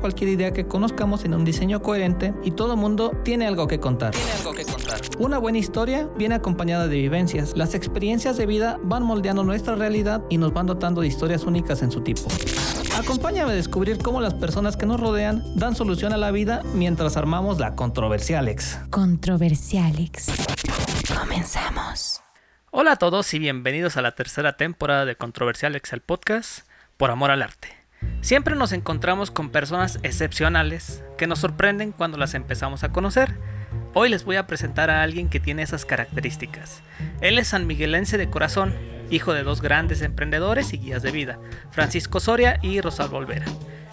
cualquier idea que conozcamos en un diseño coherente y todo mundo tiene algo que contar. Tiene algo que contar. Una buena historia viene acompañada de vivencias. Las experiencias de vida van moldeando nuestra realidad y nos van dotando de historias únicas en su tipo. Acompáñame a descubrir cómo las personas que nos rodean dan solución a la vida mientras armamos la Controversialex. Controversialex. Comenzamos. Hola a todos y bienvenidos a la tercera temporada de Controversialex el podcast por amor al arte. Siempre nos encontramos con personas excepcionales que nos sorprenden cuando las empezamos a conocer. Hoy les voy a presentar a alguien que tiene esas características. Él es sanmiguelense de corazón, hijo de dos grandes emprendedores y guías de vida, Francisco Soria y Rosalvo Olvera.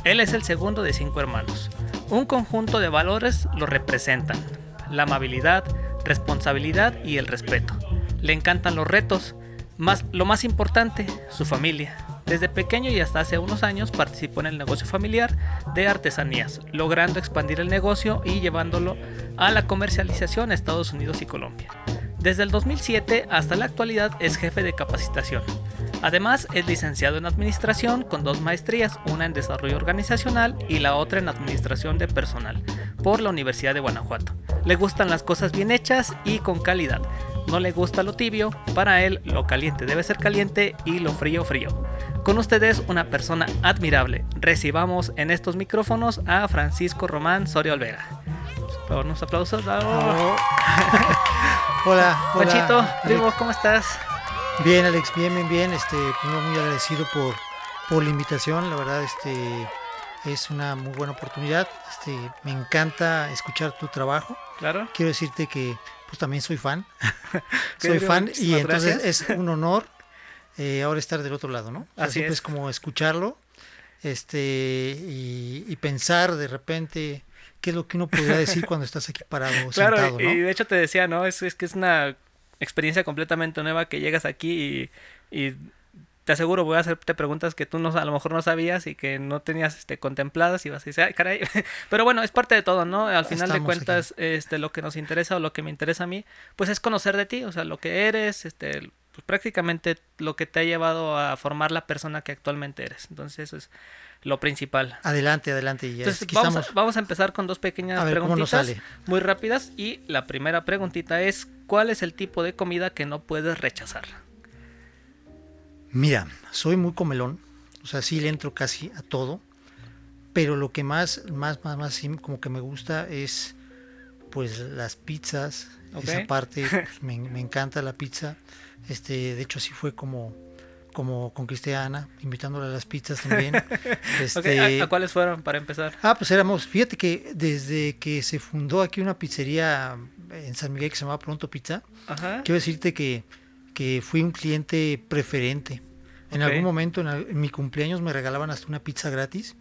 Él es el segundo de cinco hermanos. Un conjunto de valores lo representan. La amabilidad, responsabilidad y el respeto. Le encantan los retos, más, lo más importante, su familia. Desde pequeño y hasta hace unos años participó en el negocio familiar de artesanías, logrando expandir el negocio y llevándolo a la comercialización a Estados Unidos y Colombia. Desde el 2007 hasta la actualidad es jefe de capacitación. Además es licenciado en administración con dos maestrías, una en desarrollo organizacional y la otra en administración de personal, por la Universidad de Guanajuato. Le gustan las cosas bien hechas y con calidad. No le gusta lo tibio, para él lo caliente debe ser caliente y lo frío frío. Con ustedes una persona admirable. Recibamos en estos micrófonos a Francisco Román Soria Olvera. Por unos aplausos. Hola, hola. Panchito, primo, ¿cómo estás? Bien, Alex, bien, bien, bien. Este, primero muy agradecido por, por la invitación. La verdad, este, es una muy buena oportunidad. Este, me encanta escuchar tu trabajo. Claro. Quiero decirte que, pues también soy fan. Soy fan y entonces gracias. es un honor eh, ahora estar del otro lado, ¿no? O sea, Así siempre es. es como escucharlo, este, y, y pensar de repente qué es lo que uno podría decir cuando estás aquí parado Claro, sentado, ¿no? y de hecho te decía, ¿no? Es, es que es una experiencia completamente nueva que llegas aquí y, y te aseguro voy a hacerte preguntas que tú no, a lo mejor no sabías y que no tenías este, contempladas y vas a decir, ay, caray. Pero bueno, es parte de todo, ¿no? Al final de cuentas, este, lo que nos interesa o lo que me interesa a mí, pues es conocer de ti, o sea, lo que eres, este, pues prácticamente lo que te ha llevado a formar la persona que actualmente eres. Entonces, eso es lo principal. Adelante, adelante. Y Entonces, aquí vamos, a, vamos a empezar con dos pequeñas A ver, ¿cómo nos preguntitas muy rápidas. Y la primera preguntita es: ¿Cuál es el tipo de comida que no puedes rechazar? Mira, soy muy comelón, o sea, sí le entro casi a todo, pero lo que más, más, más, más sí como que me gusta es, pues, las pizzas, esa parte, pues, me, me encanta la pizza, este, de hecho sí fue como, como conquisté a Ana, invitándola a las pizzas también, este, ¿a, a cuáles fueron para empezar? Ah, pues éramos, fíjate que desde que se fundó aquí una pizzería en San Miguel que se llamaba Pronto Pizza, Ajá. quiero decirte que, que fui un cliente preferente. En algún momento, en, mi cumpleaños, me regalaban hasta una pizza gratis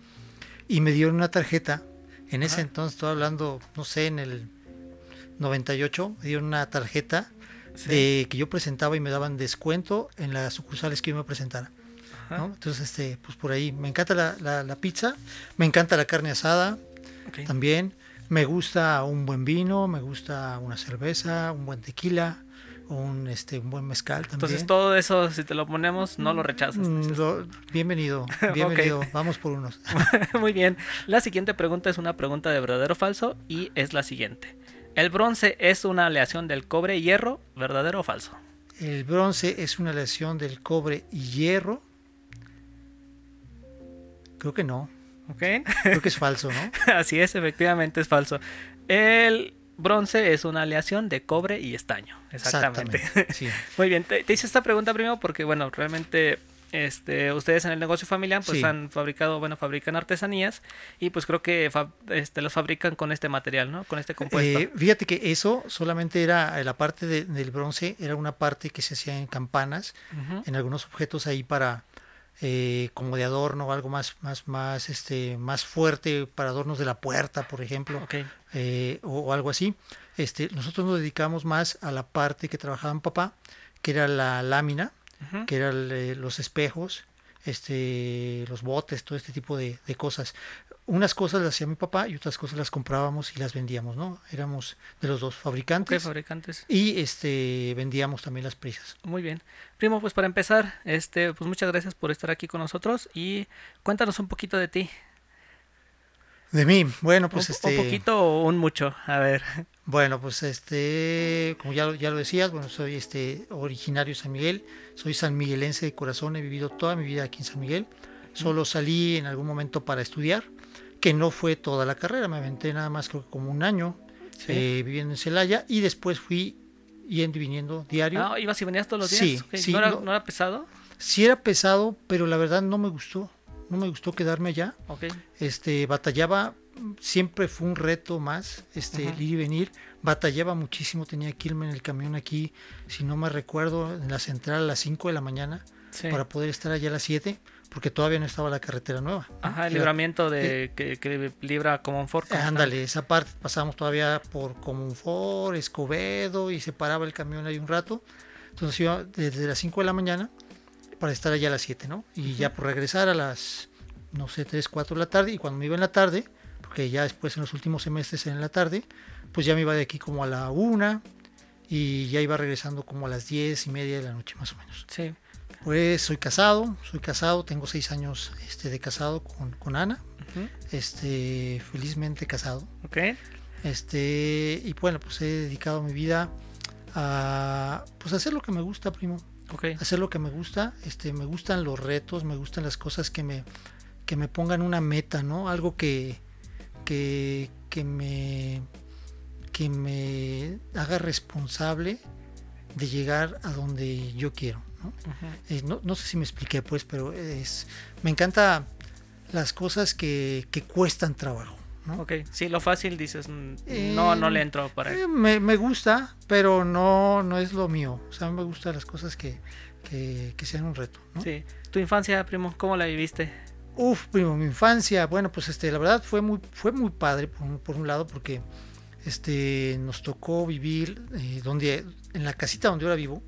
y me dieron una tarjeta. En ese entonces, estoy hablando, no sé, en el 98, me dieron una tarjeta Sí. de que yo presentaba y me daban descuento en las sucursales que yo me presentara. Entonces, este, pues por ahí, me encanta la, la- la pizza, me encanta la carne asada también. Me gusta un buen vino, me gusta una cerveza, un buen tequila, un, este, un buen mezcal también. Entonces, todo eso, si te lo ponemos, no lo rechazas. Mm, lo- bienvenido, bienvenido. Vamos por unos. Muy bien. La siguiente pregunta es una pregunta de verdadero o falso y es la siguiente: ¿El bronce es una aleación del cobre y hierro? ¿Verdadero o falso? El bronce es una aleación del cobre y hierro. Creo que no. ¿Ok? Creo que es falso, ¿no? Así es, efectivamente es falso. El bronce es una aleación de cobre y estaño. Exactamente. Sí. Muy bien, te, te hice esta pregunta primero porque, bueno, realmente este, ustedes en el negocio familiar pues Sí. han fabricado, bueno, fabrican artesanías y pues creo que fa- este, los fabrican con este material, ¿no? Con este compuesto. Eh, fíjate que eso solamente era la parte de- del bronce, era una parte que se hacía en campanas, en algunos objetos ahí para eh, como de adorno, algo más, más, más, este, más fuerte para adornos de la puerta, por ejemplo, eh, o, o algo así. Este, nosotros nos dedicamos más a la parte que trabajaba mi papá, que era la lámina, Que eran eh, los espejos, este, los botes, todo este tipo de, de cosas. Unas cosas las hacía mi papá y otras cosas las comprábamos y las vendíamos, ¿no? Éramos de los dos fabricantes fabricantes. y este vendíamos también las prisas. Muy bien. Primo, pues para empezar, este, pues muchas gracias por estar aquí con nosotros y cuéntanos un poquito de ti. De mí, bueno, pues un, este, un poquito o un mucho. A ver. Bueno, pues este, como ya, lo- ya lo decías, bueno, soy este originario de San Miguel, soy sanmiguelense de corazón, he vivido toda mi vida aquí en San Miguel. Solo salí en algún momento para estudiar, que no fue toda la carrera, me aventé nada más creo que como un año Sí. eh, viviendo en Celaya y después fui yendo y viniendo diario. Ah, ibas y venías todos los días. Sí, sí, ¿No, era, no- no era pesado? Sí era pesado, pero la verdad no me gustó, no me gustó quedarme allá. Ok. Este, batallaba, siempre fue un reto más, este, el ir y venir. Batallaba muchísimo, tenía que irme en el camión aquí, si no me recuerdo, en la central a las 5 de la mañana Sí. para poder estar allá a las 7, porque todavía no estaba la carretera nueva. ¿no? Ajá, el libramiento de que, que libra Comonfort. Eh, Ándale, esa parte pasamos todavía por Comunfort, Escobedo y se paraba el camión ahí un rato. Entonces iba desde las 5 de la mañana para estar allá a las 7, ¿no? Y ya por regresar a las, no sé, 3, 4 de la tarde. Y cuando me iba en la tarde, porque ya después en los últimos semestres en la tarde, pues ya me iba de aquí como a la 1 y ya iba regresando como a las 10 y media de la noche más o menos. Sí. Pues soy casado, soy casado, tengo 6 años este, de casado con, con Ana, este, felizmente casado. Ok. Este, y bueno, pues he dedicado mi vida a pues hacer lo que me gusta, primo. Ok. Hacer lo que me gusta. Este, me gustan los retos, me gustan las cosas que me, que me pongan una meta, ¿no? Algo que, que, que me que me haga responsable de llegar a donde yo quiero, ¿no? Eh, no, no sé si me expliqué, pues, pero es me encanta las cosas que, que cuestan trabajo, ¿no? Ok. Sí, lo fácil dices, mm, Eh, no, no le entro para Eh, me, me gusta, pero no, no es lo mío. O sea, me gustan las cosas que, que, que sean un reto. ¿no? Sí. Tu infancia, primo, ¿cómo la viviste? Uf, primo, mi infancia, bueno, pues este, la verdad fue muy, fue muy padre por, un- por un lado, porque este, nos tocó vivir eh, donde, en la casita donde ahora vivo,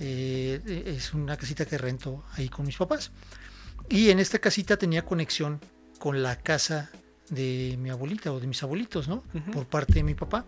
eh, es una casita que rento ahí con mis papás. Y en esta casita tenía conexión con la casa de mi abuelita o de mis abuelitos, ¿no? Por parte de mi papá.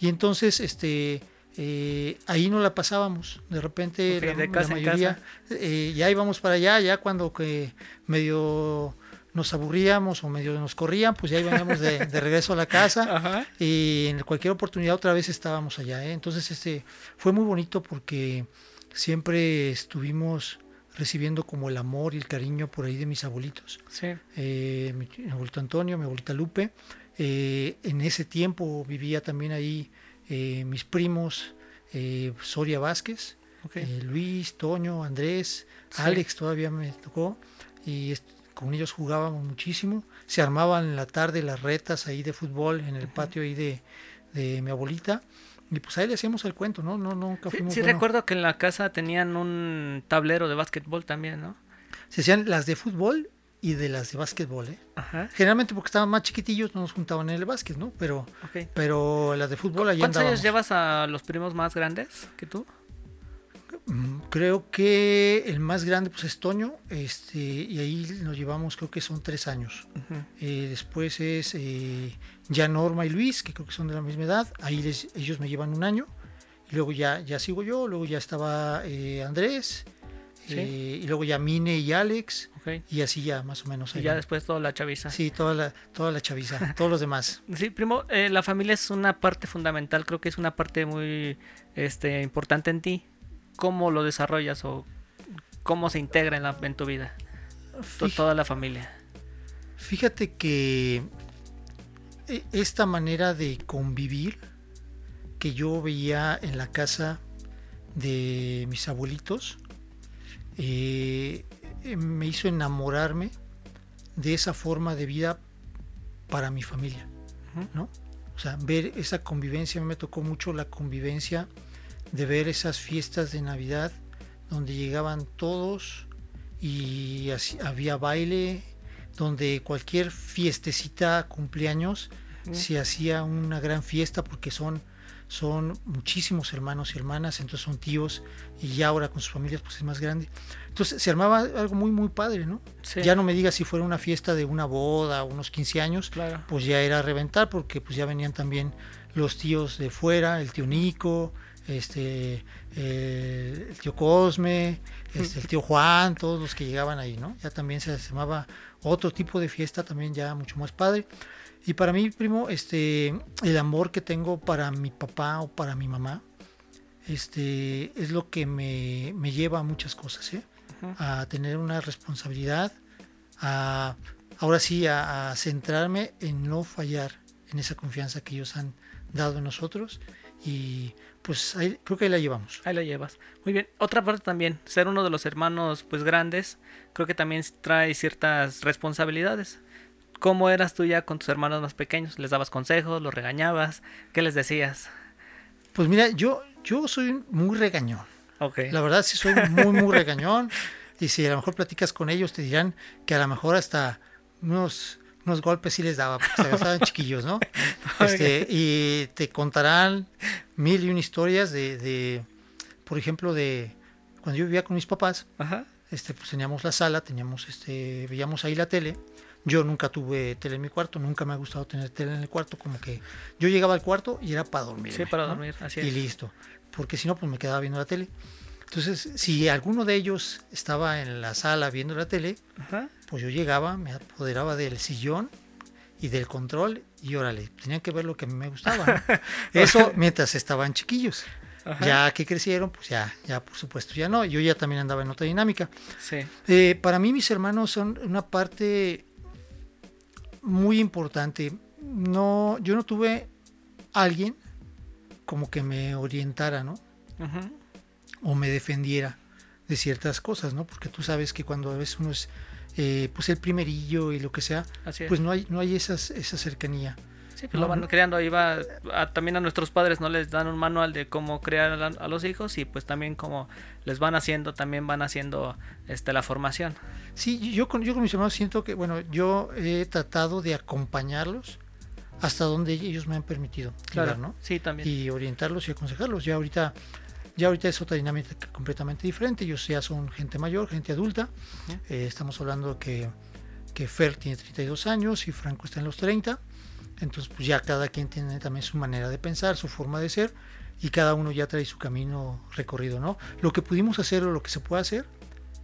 Y entonces, este, eh, ahí no la pasábamos. De repente, la, de casa mayoría, eh, ya íbamos para allá, ya cuando que medio nos aburríamos o medio nos corrían, pues ya íbamos de, de regreso a la casa Ajá. y en cualquier oportunidad otra vez estábamos allá. ¿eh? Entonces este fue muy bonito porque siempre estuvimos recibiendo como el amor y el cariño por ahí de mis abuelitos. Sí. Eh, mi, mi abuelito Antonio, mi abuelita Lupe. Eh, en ese tiempo vivía también ahí eh, mis primos eh, Soria Vázquez, eh, Luis, Toño, Andrés, Sí. Alex todavía me tocó y con ellos jugábamos muchísimo. Se armaban en la tarde las retas ahí de fútbol en el patio ahí de, de mi abuelita y pues ahí le hacíamos el cuento, ¿no? No, nunca Sí, fuimos sí bueno. recuerdo que en la casa tenían un tablero de básquetbol también, ¿no? Se hacían las de fútbol y de las de básquetbol, ¿eh? Ajá. Generalmente porque estaban más chiquitillos no nos juntaban en el básquet, ¿no? Pero, Ok. pero las de fútbol allá ¿Cuántos años llevas a los primos más grandes que tú? Mm, Creo que el más grande pues es Toño, este, y ahí nos llevamos, creo que son tres años. Eh, después es eh, ya Norma y Luis, que creo que son de la misma edad. Ahí les- ellos me llevan un año. Y luego ya, ya sigo yo, luego ya estaba eh, Andrés, Sí. eh, y luego ya Mine y Alex, y así ya más o menos. Y ya van. después toda la chaviza. Sí, toda la, toda la chaviza, todos los demás. Sí, primo, eh, la familia es una parte fundamental, creo que es una parte muy este, importante en ti. ¿Cómo lo desarrollas o cómo se integra en, la, en tu vida? Toda la familia. Fíjate que e- esta manera de convivir que yo veía en la casa de mis abuelitos, eh, eh, me hizo enamorarme de esa forma de vida para mi familia. ¿no? O sea, ver esa convivencia, a mí me tocó mucho la convivencia de ver esas fiestas de Navidad donde llegaban todos y así- había baile, donde cualquier fiestecita, cumpleaños, se hacía una gran fiesta porque son, son muchísimos hermanos y hermanas, entonces son tíos y ya ahora con sus familias pues es más grande. Entonces se armaba algo muy muy padre, ¿no? Sí, Ya no me digas si fuera una fiesta de una boda, unos 15 años, claro. pues ya era a reventar porque pues ya venían también los tíos de fuera, el tío Nico, este eh, el tío Cosme, este, el tío Juan, todos los que llegaban ahí, ¿no? Ya también se llamaba otro tipo de fiesta también ya mucho más padre. Y para mí, primo, este el amor que tengo para mi papá o para mi mamá, este es lo que me, me lleva a muchas cosas, ¿eh? A tener una responsabilidad, a ahora sí a, a centrarme en no fallar en esa confianza que ellos han dado en nosotros y pues ahí, creo que ahí la llevamos. Ahí la llevas. Muy bien. Otra parte también, ser uno de los hermanos pues grandes, creo que también trae ciertas responsabilidades. ¿Cómo eras tú ya con tus hermanos más pequeños? ¿Les dabas consejos? ¿Los regañabas? ¿Qué les decías? Pues mira, yo, yo soy muy regañón. Ok. La verdad sí soy muy, muy regañón. Y si a lo mejor platicas con ellos, te dirán que a lo mejor hasta unos, unos golpes sí les daba, porque estaban chiquillos, ¿no? Este, y te contarán mil y una historias de, de, por ejemplo, de cuando yo vivía con mis papás, Ajá. este, pues teníamos la sala, teníamos, este, veíamos ahí la tele. Yo nunca tuve tele en mi cuarto, nunca me ha gustado tener tele en el cuarto, como que yo llegaba al cuarto y era para dormir. Sí, para dormir, así Y es. listo, porque si no, pues me quedaba viendo la tele. Entonces, si alguno de ellos estaba en la sala viendo la tele, Ajá. pues yo llegaba, me apoderaba del sillón y del control y órale, tenían que ver lo que a mí me gustaba. ¿no? Eso mientras estaban chiquillos. Ajá. Ya que crecieron, pues ya, ya por supuesto ya no. Yo ya también andaba en otra dinámica. Sí. Eh, para mí mis hermanos son una parte muy importante. No, yo no tuve alguien como que me orientara, ¿no? O me defendiera de ciertas cosas, ¿no? Porque tú sabes que cuando a veces uno es eh, pues el primerillo y lo que sea, Así pues no hay, no hay esas, esa cercanía. Sí, pues lo van creando. Ahí va. a- también a nuestros padres no les dan un manual de cómo crear a, a los hijos y pues también como les van haciendo, también van haciendo este la formación. Sí, yo con, yo con mis hermanos siento que, bueno, yo he tratado de acompañarlos hasta donde ellos me han permitido, llegar, ¿no? Sí, también. y orientarlos y aconsejarlos. Ya ahorita, ya ahorita es otra dinámica completamente diferente. Ellos ya son gente mayor, gente adulta. Eh, estamos hablando que, que Fer tiene 32 años y Franco está en los 30. Entonces, pues ya cada quien tiene también su manera de pensar, su forma de ser, y cada uno ya trae su camino recorrido, ¿no? Lo que pudimos hacer o lo que se puede hacer,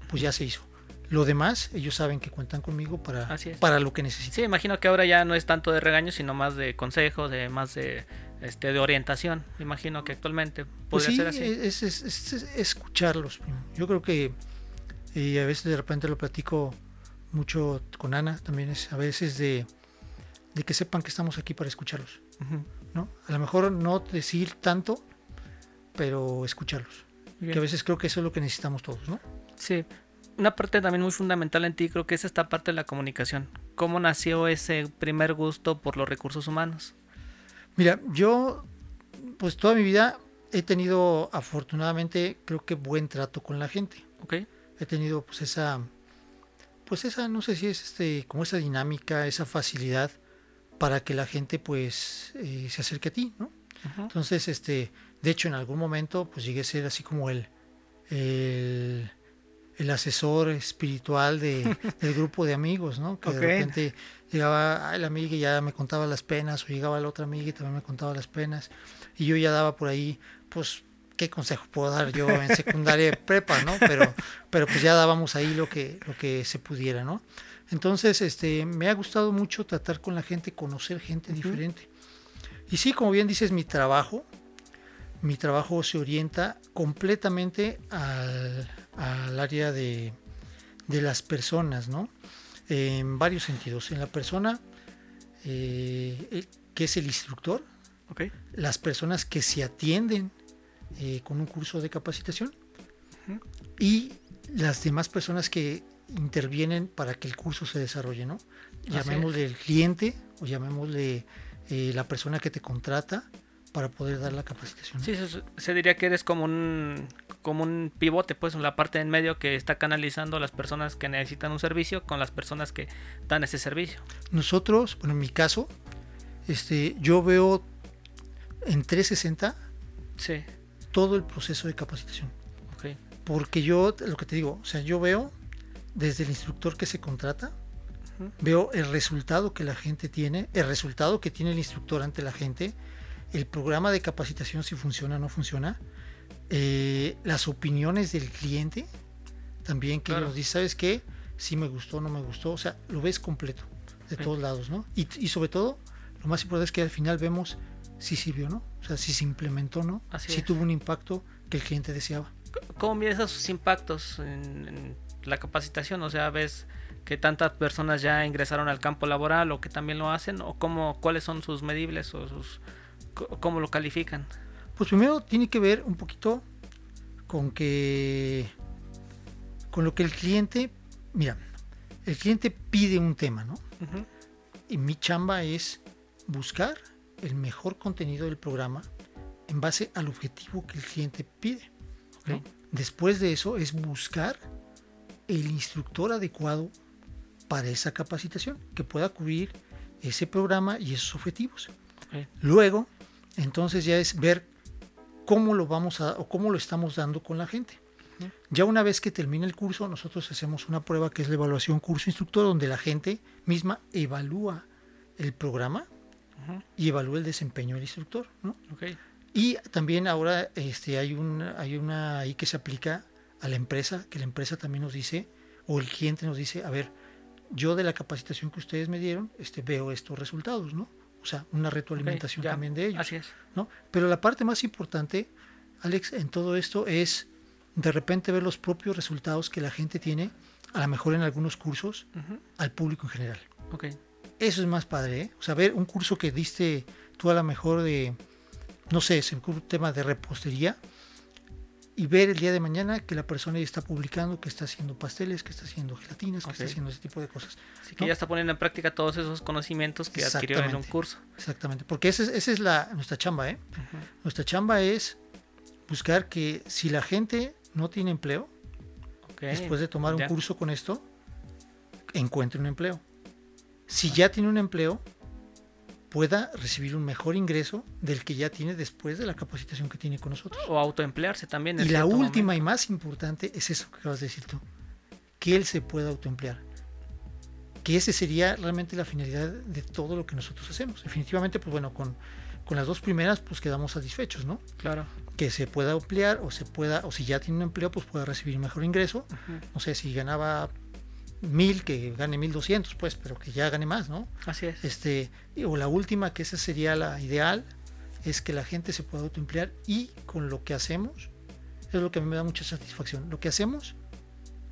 pues ya se hizo. Lo demás, ellos saben que cuentan conmigo para, para lo que necesiten. Sí, imagino que ahora ya no es tanto de regaño, sino más de consejo, de más de este de orientación. Imagino que actualmente Pues podría sí, ser así. Es, es- es- es escucharlos. primo. Yo creo que, y a veces de repente lo platico mucho con Ana, también es a veces de, de que sepan que estamos aquí para escucharlos. ¿no? A lo mejor no decir tanto, pero escucharlos. Bien. Que a veces creo que eso es lo que necesitamos todos, ¿no? Sí. Una parte también muy fundamental en ti creo que es esta parte de la comunicación. ¿Cómo nació ese primer gusto por los recursos humanos? Mira, yo pues toda mi vida he tenido afortunadamente creo que buen trato con la gente. ¿Ok? he tenido pues esa pues esa no sé si es este como esa dinámica esa facilidad para que la gente pues eh, se acerque a ti no entonces este de hecho en algún momento pues llegué a ser así como el el, el asesor espiritual de, del grupo de amigos no que de repente llegaba la amiga y ya me contaba las penas o llegaba la otra amiga y también me contaba las penas. Y yo ya daba por ahí pues qué consejo puedo dar yo en secundaria y prepa, ¿no? Pero, pero pues ya dábamos ahí lo que, lo que se pudiera, ¿no? Entonces, este, me ha gustado mucho tratar con la gente, conocer gente diferente. Y sí, como bien dices, mi trabajo, mi trabajo se orienta completamente al, al área de, de las personas, ¿no? En varios sentidos. En la persona, eh, que es el instructor, las personas que se atienden eh, con un curso de capacitación y las demás personas que intervienen para que el curso se desarrolle, ¿no? Llamémosle el cliente o llamémosle eh, la persona que te contrata para poder dar la capacitación. ¿no? Sí, se, se diría que eres como un como un pivote, pues, la parte en medio que está canalizando a las personas que necesitan un servicio con las personas que dan ese servicio. Nosotros, bueno, en mi caso, este, yo veo en 360 Sí, todo el proceso de capacitación. Porque yo, lo que te digo, o sea, yo veo desde el instructor que se contrata, veo el resultado que la gente tiene, el resultado que tiene el instructor ante la gente, el programa de capacitación si funciona o no funciona, eh, las opiniones del cliente, también que Claro. nos dice, ¿sabes qué? Si me gustó, no me gustó, o sea, lo ves completo, de Sí. todos lados, ¿no? Y, y sobre todo, lo más importante es que al final vemos si sirvió, ¿no? O sea, si se implementó, ¿no? Así si es. tuvo un impacto que el cliente deseaba. ¿Cómo mides esos impactos en, en la capacitación? O sea, ves que tantas personas ya ingresaron al campo laboral o que también lo hacen o cómo, cuáles son sus medibles o sus cómo lo califican. Pues primero tiene que ver un poquito con que con lo que el cliente, mira, el cliente pide un tema, ¿no? Y mi chamba es buscar el mejor contenido del programa en base al objetivo que el cliente pide. Después de eso es buscar el instructor adecuado para esa capacitación que pueda cubrir ese programa y esos objetivos. Luego, entonces ya es ver cómo lo vamos a o cómo lo estamos dando con la gente. Ya una vez que termina el curso, nosotros hacemos una prueba que es la evaluación curso instructor, donde la gente misma evalúa el programa y evalúa el desempeño del instructor. Y también ahora este, hay, un, hay una ahí que se aplica a la empresa, que la empresa también nos dice, o el cliente nos dice, a ver, yo de la capacitación que ustedes me dieron, este, veo estos resultados, ¿no? O sea, una retroalimentación también de ellos. Así es. ¿no? Pero la parte más importante, Alex, en todo esto es de repente ver los propios resultados que la gente tiene, a lo mejor en algunos cursos, al público en general. Ok. Eso es más padre, ¿eh? O sea, ver un curso que diste tú a lo mejor de, no sé, es un tema de repostería y ver el día de mañana que la persona ya está publicando, que está haciendo pasteles, que está haciendo gelatinas, que está haciendo ese tipo de cosas. Así que ya está poniendo en práctica todos esos conocimientos que adquirió en un curso. Exactamente, porque esa es, esa es la, nuestra chamba, ¿eh? Nuestra chamba es buscar que si la gente no tiene empleo, después de tomar un curso con esto, encuentre un empleo. Si ya tiene un empleo, pueda recibir un mejor ingreso del que ya tiene después de la capacitación que tiene con nosotros. O autoemplearse también. en Y la última momento. y más importante es eso que acabas de decir tú, que él se pueda autoemplear. Que ese sería realmente la finalidad de todo lo que nosotros hacemos. Definitivamente, pues bueno, con, con las dos primeras, pues quedamos satisfechos, ¿no? Claro. Que se pueda emplear o se pueda, o si ya tiene un empleo, pues pueda recibir mejor ingreso. No sé, si ganaba mil, que gane mil doscientos, pues, pero que ya gane más, ¿no? Así es. Este, o la última, que esa sería la ideal, es que la gente se pueda autoemplear y con lo que hacemos, es lo que a mí me da mucha satisfacción. Lo que hacemos,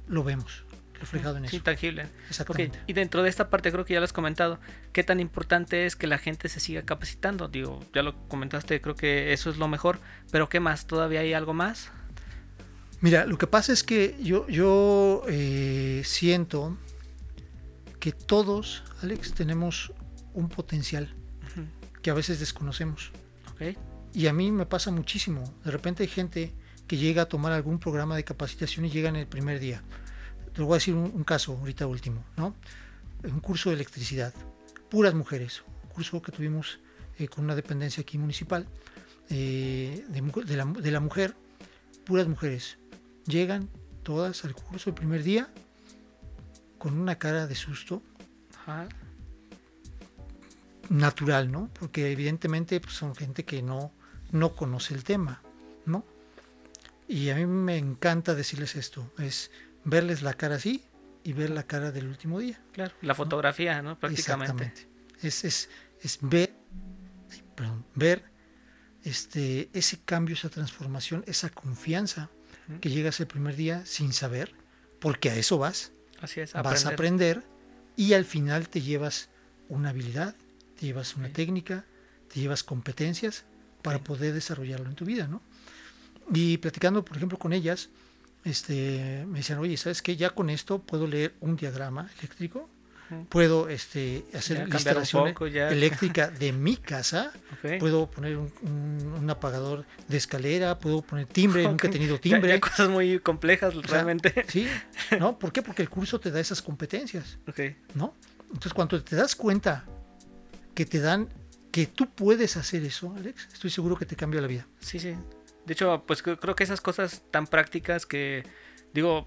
lo vemos reflejado en Sí, eso. tangible. Ok, Exactamente. Y dentro de esta parte creo que ya lo has comentado, ¿qué tan importante es que la gente se siga capacitando? Digo, ya lo comentaste, creo que eso es lo mejor, pero ¿qué más? ¿Todavía hay algo más? Mira, lo que pasa es que yo, yo eh, siento que todos, Alex, tenemos un potencial que a veces desconocemos. Y a mí me pasa muchísimo. De repente hay gente que llega a tomar algún programa de capacitación y llega en el primer día. Te voy a decir un, un caso ahorita último, ¿no? Un curso de electricidad. Puras mujeres. Un curso que tuvimos eh, con una dependencia aquí municipal eh, de, de la, de la mujer. Puras mujeres. Llegan todas al curso el primer día con una cara de susto Ajá. natural, ¿no? Porque evidentemente pues, son gente que no, no conoce el tema, ¿no? Y a mí me encanta decirles esto, es verles la cara así y ver la cara del último día. claro. La fotografía, ¿no? Prácticamente. Exactamente. Es, es, es ver, perdón, ver este, ese cambio, esa transformación, esa confianza Que llegas el primer día sin saber, porque a eso vas, Así es, vas a aprender. y al final te llevas una habilidad, te llevas una técnica, te llevas competencias para poder desarrollarlo en tu vida, ¿no? Y platicando, por ejemplo, con ellas, este, me decían, oye, ¿sabes qué? Ya con esto puedo leer un diagrama eléctrico, puedo este, hacer la instalación eléctrica de mi casa, puedo poner un, un, apagador de escalera, puedo poner timbre, nunca he tenido timbre. Ya, cosas muy complejas realmente. Sí, ¿no? ¿Por qué? Porque el curso te da esas competencias, ¿no? Entonces, cuando te das cuenta que te dan, que tú puedes hacer eso, Alex, estoy seguro que te cambia la vida. Sí, sí. De hecho, pues creo que esas cosas tan prácticas que, digo,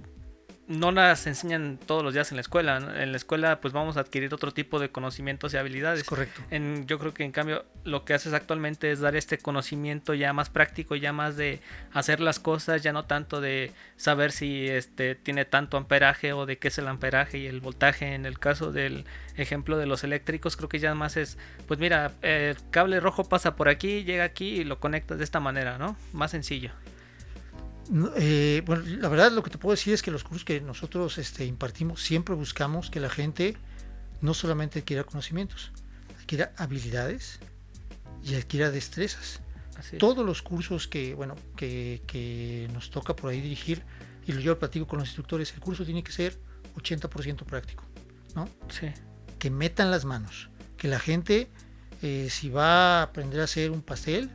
no las enseñan todos los días en la escuela. En la escuela pues vamos a adquirir otro tipo de conocimientos y habilidades. correcto. En, yo creo que en cambio lo que haces actualmente es dar este conocimiento ya más práctico, ya más de hacer las cosas, ya no tanto de saber si este tiene tanto amperaje o de qué es el amperaje y el voltaje. En el caso del ejemplo de los eléctricos creo que ya más es, pues mira, el cable rojo pasa por aquí, llega aquí y lo conectas de esta manera, ¿no? Más sencillo. Eh, bueno, la verdad lo que te puedo decir es que los cursos que nosotros este, impartimos siempre buscamos que la gente no solamente adquiera conocimientos, adquiera habilidades y adquiera destrezas. Todos los cursos que, bueno, que, que, nos toca por ahí dirigir, y yo lo platico con los instructores, el curso tiene que ser 80% práctico, ¿no? Sí. Que metan las manos, que la gente, eh, si va a aprender a hacer un pastel,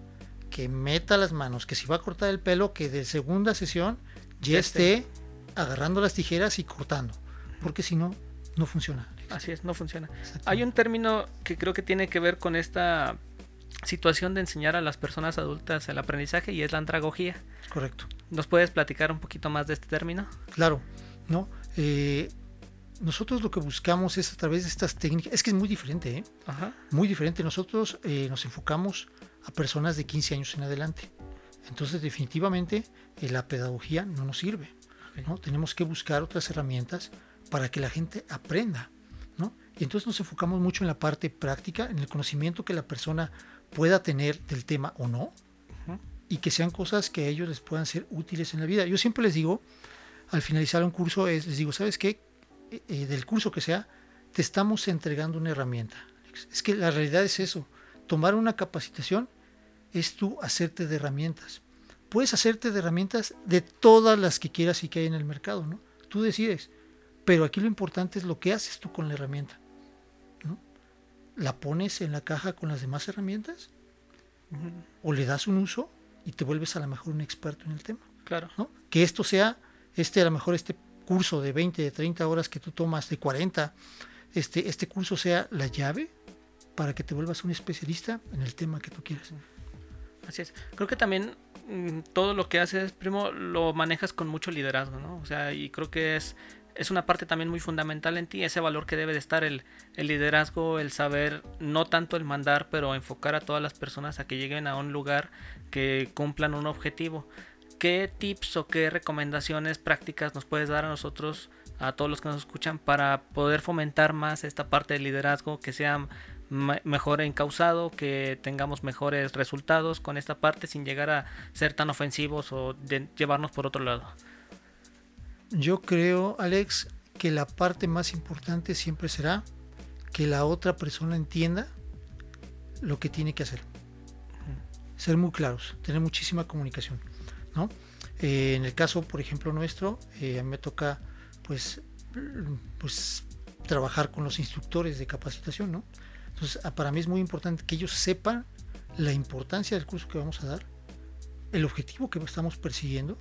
que meta las manos, que si va a cortar el pelo, que de segunda sesión ya esté agarrando las tijeras y cortando, porque si no, no funciona. Así es, no funciona. Hay un término que creo que tiene que ver con esta situación de enseñar a las personas adultas el aprendizaje y es la andragogía. Correcto. ¿Nos puedes platicar un poquito más de este término? Claro, ¿no? Eh, nosotros lo que buscamos es a través de estas técnicas, es que es muy diferente, ¿eh? Muy diferente. Nosotros eh, nos enfocamos a personas de 15 años en adelante. Entonces definitivamente eh, la pedagogía no nos sirve. ¿no? Tenemos que buscar otras herramientas para que la gente aprenda. ¿no? Y entonces nos enfocamos mucho en la parte práctica, en el conocimiento que la persona pueda tener del tema o no, y que sean cosas que a ellos les puedan ser útiles en la vida. Yo siempre les digo, al finalizar un curso, es, les digo, ¿sabes qué? Eh, eh, del curso que sea, te estamos entregando una herramienta. Es que la realidad es eso. Tomar una capacitación es tú hacerte de herramientas. Puedes hacerte de herramientas de todas las que quieras y que hay en el mercado, ¿no? Tú decides. Pero aquí lo importante es lo que haces tú con la herramienta. ¿no? ¿La pones en la caja con las demás herramientas? ¿O le das un uso y te vuelves a lo mejor un experto en el tema? Claro. ¿no? Que esto sea, este a lo mejor este curso de 20, de 30 horas que tú tomas, de 40, este, este curso sea la llave para que te vuelvas un especialista en el tema que tú quieras. Así es. Creo que también mm, todo lo que haces, primo, lo manejas con mucho liderazgo, ¿no? O sea, y creo que es, es una parte también muy fundamental en ti, ese valor que debe de estar el, el liderazgo, el saber, no tanto el mandar, pero enfocar a todas las personas a que lleguen a un lugar que cumplan un objetivo. ¿Qué tips o qué recomendaciones prácticas nos puedes dar a nosotros, a todos los que nos escuchan, para poder fomentar más esta parte del liderazgo, que sea mejor encausado, que tengamos mejores resultados con esta parte sin llegar a ser tan ofensivos o llevarnos por otro lado. Yo creo, Alex, que la parte más importante siempre será que la otra persona entienda lo que tiene que hacer. Ser muy claros, tener muchísima comunicación. ¿no? Eh, en el caso, por ejemplo, nuestro, eh, me toca pues, pues trabajar con los instructores de capacitación, ¿no? Entonces, ah, para mí es muy importante que ellos sepan la importancia del curso que vamos a dar, el objetivo que estamos persiguiendo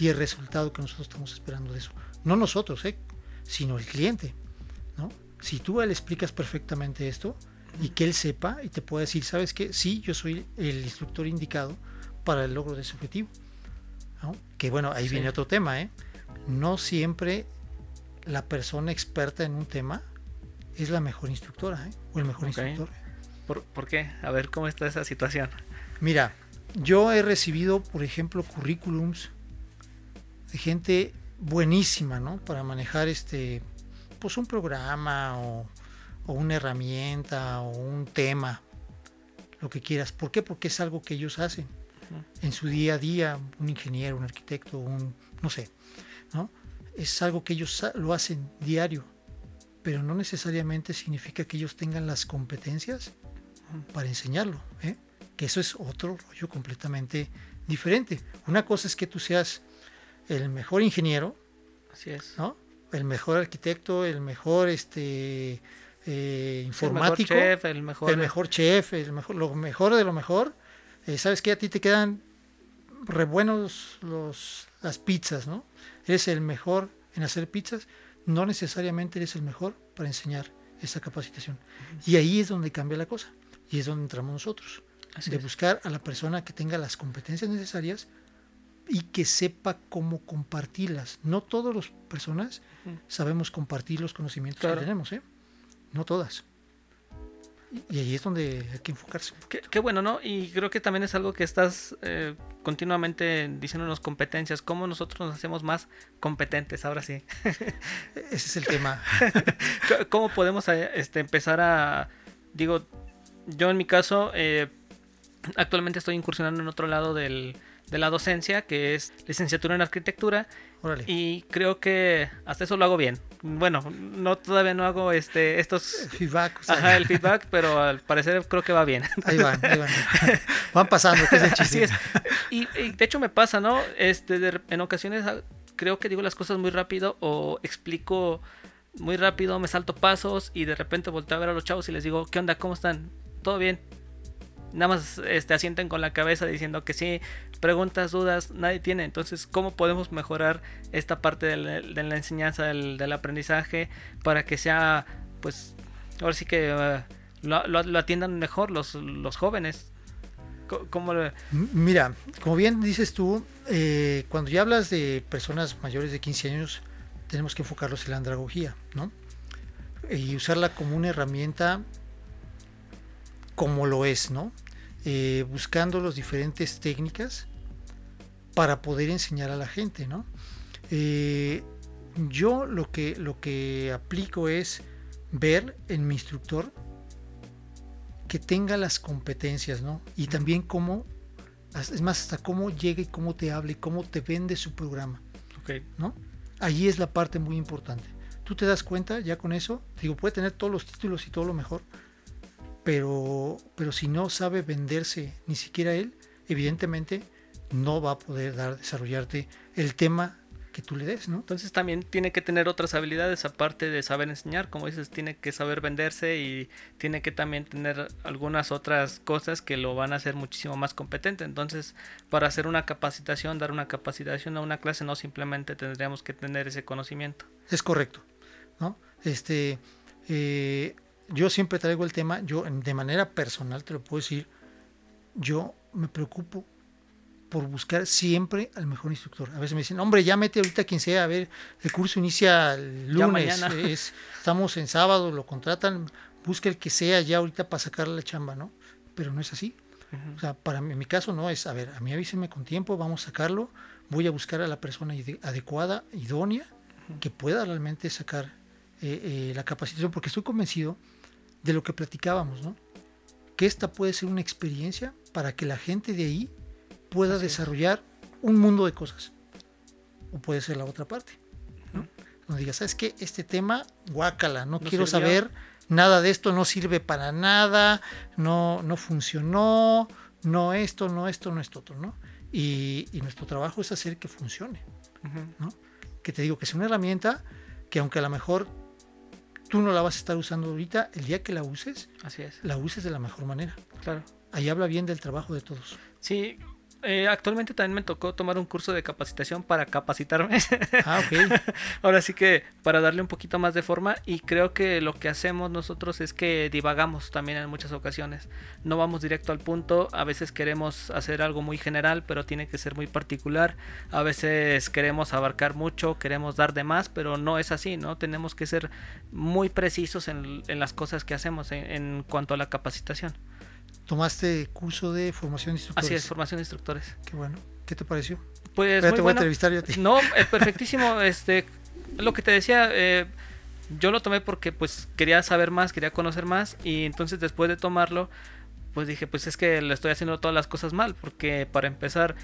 y el resultado que nosotros estamos esperando de eso. No nosotros, ¿eh? sino el cliente. ¿no? Si tú le explicas perfectamente esto y que él sepa y te pueda decir, ¿sabes qué? Sí, yo soy el instructor indicado para el logro de ese objetivo. Que bueno, ahí viene otro tema. ¿eh? No siempre la persona experta en un tema es la mejor instructora ¿eh? o el mejor instructor. ¿Por, qué? A ver cómo está esa situación. Mira, yo he recibido, por ejemplo, currículums de gente buenísima, ¿no? Para manejar este, pues un programa o, una herramienta o un tema, lo que quieras. ¿Por qué? Porque es algo que ellos hacen en su día a día, un ingeniero, un arquitecto, un, no sé, ¿no? Es algo que ellos lo hacen diario pero no necesariamente significa que ellos tengan las competencias para enseñarlo, ¿eh? que eso es otro rollo completamente diferente. Una cosa es que tú seas el mejor ingeniero, Así es. ¿no? El mejor arquitecto, el mejor este eh, Sí, el mejor informático, chef, el mejor, el mejor chef, el mejor, lo mejor de lo mejor. Eh, ¿Sabes qué? A ti te quedan re buenos los, las pizzas, ¿no? Eres el mejor en hacer pizzas, no necesariamente eres el mejor para enseñar esa capacitación. Y ahí es donde cambia la cosa. Y es donde entramos nosotros. Así de es. buscar a la persona que tenga las competencias necesarias y que sepa cómo compartirlas. No todas las personas sabemos compartir los conocimientos Claro. que tenemos, ¿eh? No todas. Y, ahí es donde hay que enfocarse. Qué, qué bueno, ¿no? Y creo que también es algo que estás eh, continuamente diciéndonos competencias, cómo nosotros nos hacemos más competentes, ahora sí. Ese es el tema. ¿Cómo podemos eh, este, empezar a, digo, yo en mi caso, eh, actualmente estoy incursionando en otro lado del, de la docencia, que es licenciatura en arquitectura, Órale. y creo que hasta eso lo hago bien. Bueno, no todavía no hago este estos Feedback. o sea, ajá, el feedback, pero al parecer creo que va bien. Ahí van, ahí van. Van pasando, que es el Así es. Y, y de hecho me pasa, ¿no? Este, de- en ocasiones ah, creo que digo las cosas muy rápido o explico muy rápido, me salto pasos y de repente volteo a ver a los chavos y les digo, ¿qué onda? ¿Cómo están? ¿Todo bien? Nada más este, asienten con la cabeza diciendo que sí, preguntas, dudas, nadie tiene. Entonces, ¿cómo podemos mejorar esta parte de la enseñanza, del, del aprendizaje, para que sea, pues, ahora sí que eh, lo, atiendan mejor los, jóvenes? ¿Cómo Mira, como bien dices tú, eh, cuando ya hablas de personas mayores de 15 años, tenemos que enfocarlos en la andragogía, ¿no? Y usarla como una herramienta como lo es, ¿no? Eh, buscando las diferentes técnicas para poder enseñar a la gente, ¿no? Eh, yo lo que, lo que aplico es ver en mi instructor que tenga las competencias, ¿no? Y también cómo, es más, hasta cómo llega y cómo te habla y cómo te vende su programa, Ok. ¿no? Allí es la parte muy importante. Tú te das cuenta ya con eso, digo, puede tener todos los títulos y todo lo mejor, pero, pero si no sabe venderse ni siquiera él, evidentemente no va a poder dar, desarrollarte el tema que tú le des, ¿no? Entonces también tiene que tener otras habilidades aparte de saber enseñar, como dices, tiene que saber venderse y tiene que también tener algunas otras cosas que lo van a hacer muchísimo más competente. Entonces, para hacer una capacitación, dar una capacitación a una clase, no simplemente tendríamos que tener ese conocimiento. Es correcto, ¿no? Este, eh, yo siempre traigo el tema, yo de manera personal te lo puedo decir, yo me preocupo por buscar siempre al mejor instructor. A veces me dicen, hombre, ya mete ahorita quien sea, a ver, el curso inicia el lunes, es- estamos en sábado, lo contratan, busca el que sea ya ahorita para sacarle la chamba, ¿no? Pero no es así. O sea, para mí, en mi caso no es, a ver, a mí avísenme con tiempo, vamos a sacarlo, voy a buscar a la persona adecuada, idónea, que pueda realmente sacar eh, eh, la capacitación, porque estoy convencido de lo que platicábamos, ¿no? Que esta puede ser una experiencia para que la gente de ahí pueda Así es. desarrollar un mundo de cosas. O puede ser la otra parte, ¿no? Donde digas, ¿sabes qué? Este tema, guácala, no, No quiero sirvió. saber nada de esto, no sirve para nada, no, no funcionó, no esto, no esto, no esto otro, ¿no? Y, y nuestro trabajo es hacer que funcione. ¿no? Que te digo que es una herramienta que aunque a lo mejor tú no la vas a estar usando ahorita, el día que la uses, Así es, la uses de la mejor manera. claro. Ahí habla bien del trabajo de todos. Sí, eh, actualmente también me tocó tomar un curso de capacitación para capacitarme. Ah, ok. Ahora sí que para darle un poquito más de forma y creo que lo que hacemos nosotros es que divagamos también en muchas ocasiones. No vamos directo al punto, a veces queremos hacer algo muy general, pero tiene que ser muy particular. A veces queremos abarcar mucho, queremos dar de más, pero no es así, ¿no? Tenemos que ser muy precisos en, en las cosas que hacemos en, en cuanto a la capacitación. Tomaste curso de formación de instructores. Así es, formación de instructores. Qué bueno. ¿Qué te pareció? Pues Ya muy te voy a bueno. entrevistar yo a ti. No, eh, perfectísimo. Este, lo que te decía, eh, yo lo tomé porque pues quería saber más, quería conocer más y entonces después de tomarlo, pues dije, pues es que le estoy haciendo todas las cosas mal, porque para empezar,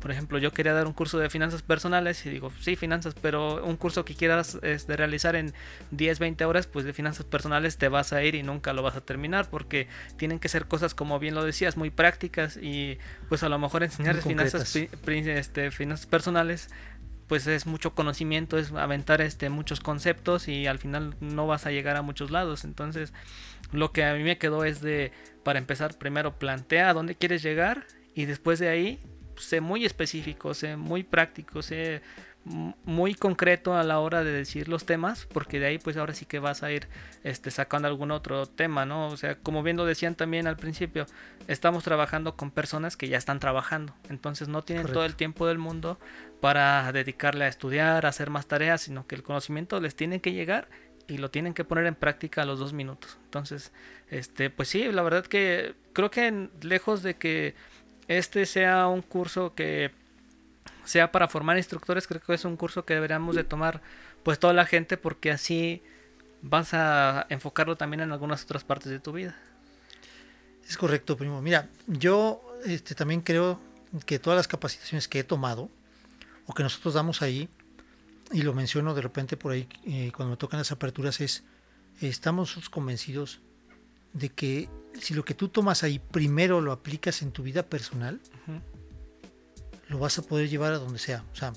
por ejemplo, yo quería dar un curso de finanzas personales y digo, sí, finanzas, pero un curso que quieras este, realizar en 10, 20 horas, pues de finanzas personales te vas a ir y nunca lo vas a terminar, porque tienen que ser cosas, como bien lo decías, muy prácticas y pues a lo mejor enseñarles Muy finanzas, este, finanzas personales pues es mucho conocimiento, es aventar este muchos conceptos y al final no vas a llegar a muchos lados. Entonces, lo que a mí me quedó es de para empezar primero plantea a dónde quieres llegar y después de ahí sé muy específico, sé muy práctico, sé muy concreto a la hora de decir los temas, porque de ahí pues ahora sí que vas a ir este, sacando algún otro tema, ¿no? O sea, como bien lo decían también al principio, estamos trabajando con personas que ya están trabajando, entonces no tienen todo el tiempo del mundo para dedicarle a estudiar, a hacer más tareas, sino que el conocimiento les tiene que llegar y lo tienen que poner en práctica a los dos minutos. Entonces, este, pues sí, la verdad que creo que lejos de que este sea un curso que sea para formar instructores, creo que es un curso que deberíamos de tomar pues toda la gente porque así vas a enfocarlo también en algunas otras partes de tu vida. Es correcto, primo. Mira, yo este, también creo que todas las capacitaciones que he tomado o que nosotros damos ahí, y lo menciono de repente por ahí eh, cuando me tocan las aperturas, es, estamos convencidos de que si lo que tú tomas ahí primero lo aplicas en tu vida personal, lo vas a poder llevar a donde sea. O sea,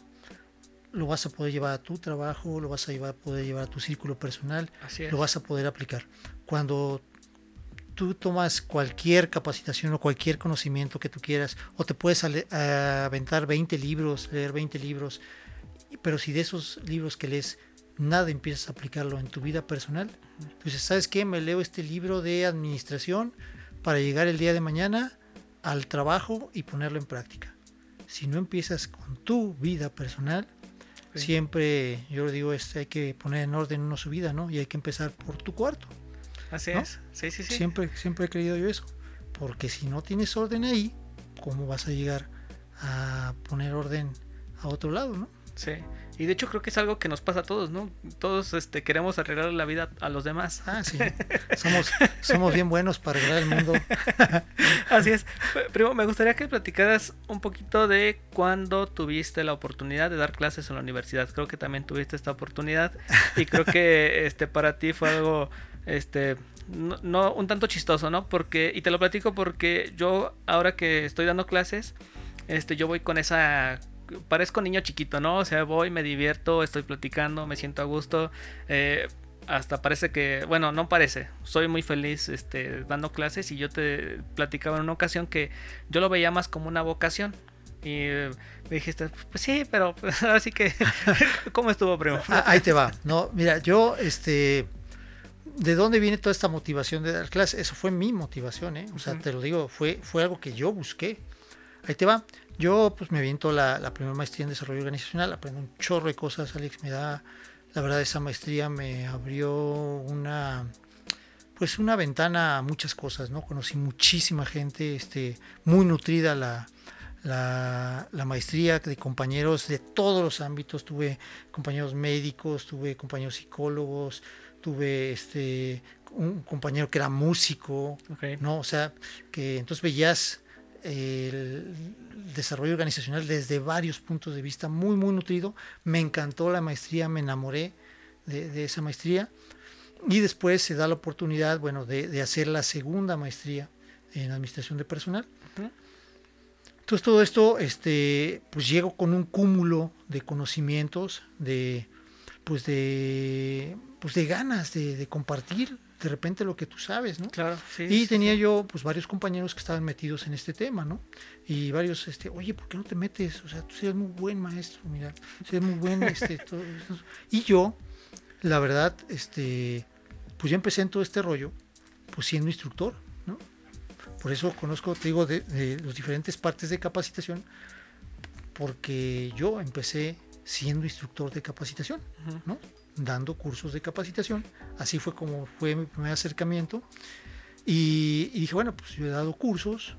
lo vas a poder llevar a tu trabajo, lo vas a llevar, poder llevar a tu círculo personal, lo vas a poder aplicar. Cuando tú tomas cualquier capacitación o cualquier conocimiento que tú quieras, o te puedes aventar 20 libros, leer 20 libros, pero si de esos libros que lees nada empiezas a aplicarlo en tu vida personal, entonces, ¿sabes qué? Me leo este libro de administración para llegar el día de mañana al trabajo y ponerlo en práctica si no empiezas con tu vida personal, siempre, yo digo, es, hay que poner en orden uno su vida, ¿no? Y hay que empezar por tu cuarto. Así es, sí, sí, sí. Siempre, siempre he creído yo eso. Porque si no tienes orden ahí, ¿cómo vas a llegar a poner orden a otro lado, no? Sí. Y de hecho creo que es algo que nos pasa a todos, ¿no? Todos este, queremos arreglar la vida a los demás. Ah, sí. Somos, somos bien buenos para arreglar el mundo. Así es. Primo, me gustaría que platicaras un poquito de cuándo tuviste la oportunidad de dar clases en la universidad. Creo que también tuviste esta oportunidad y creo que este para ti fue algo este no, un tanto chistoso, ¿no? Porque y te lo platico porque yo ahora que estoy dando clases, este yo voy con esa parezco niño chiquito, ¿no? O sea, voy, me divierto, estoy platicando, me siento a gusto. Eh, hasta parece que, bueno, no parece, soy muy feliz este, dando clases y yo te platicaba en una ocasión que yo lo veía más como una vocación. Y me dijiste, pues sí, pero así que, ¿cómo estuvo, primo? Ah, ahí te va. No, mira, yo, este, ¿de dónde viene toda esta motivación de dar clases? Eso fue mi motivación, ¿eh? O sea, te lo digo, fue, fue algo que yo busqué. Ahí te va. Yo pues me aviento la, la primera maestría en desarrollo organizacional, aprendo un chorro de cosas, Alex me da, la verdad esa maestría me abrió una pues una ventana a muchas cosas, ¿no? Conocí muchísima gente, este, muy nutrida la, la, la, maestría de compañeros de todos los ámbitos. Tuve compañeros médicos, tuve compañeros psicólogos, tuve este un compañero que era músico, ¿no? O sea, que entonces veías el desarrollo organizacional desde varios puntos de vista, muy, muy nutrido. Me encantó la maestría, me enamoré de, esa maestría. Y después se da la oportunidad, bueno, de, hacer la segunda maestría en administración de personal. Entonces todo esto, este, pues llego con un cúmulo de conocimientos, de, pues de, pues de ganas de, de compartir de repente lo que tú sabes, ¿no? Claro, sí. Y tenía yo, pues, varios compañeros que estaban metidos en este tema, ¿no? Y varios, este, oye, ¿por qué no te metes? O sea, tú eres muy buen maestro, mira, eres muy buen, este, todo Y yo, la verdad, este, pues ya empecé en todo este rollo, pues siendo instructor, ¿no? Por eso conozco, te digo, de, de las diferentes partes de capacitación, porque yo empecé siendo instructor de capacitación, ¿no? Dando cursos de capacitación. Así fue como fue mi primer acercamiento. Y, dije, bueno, pues yo he dado cursos.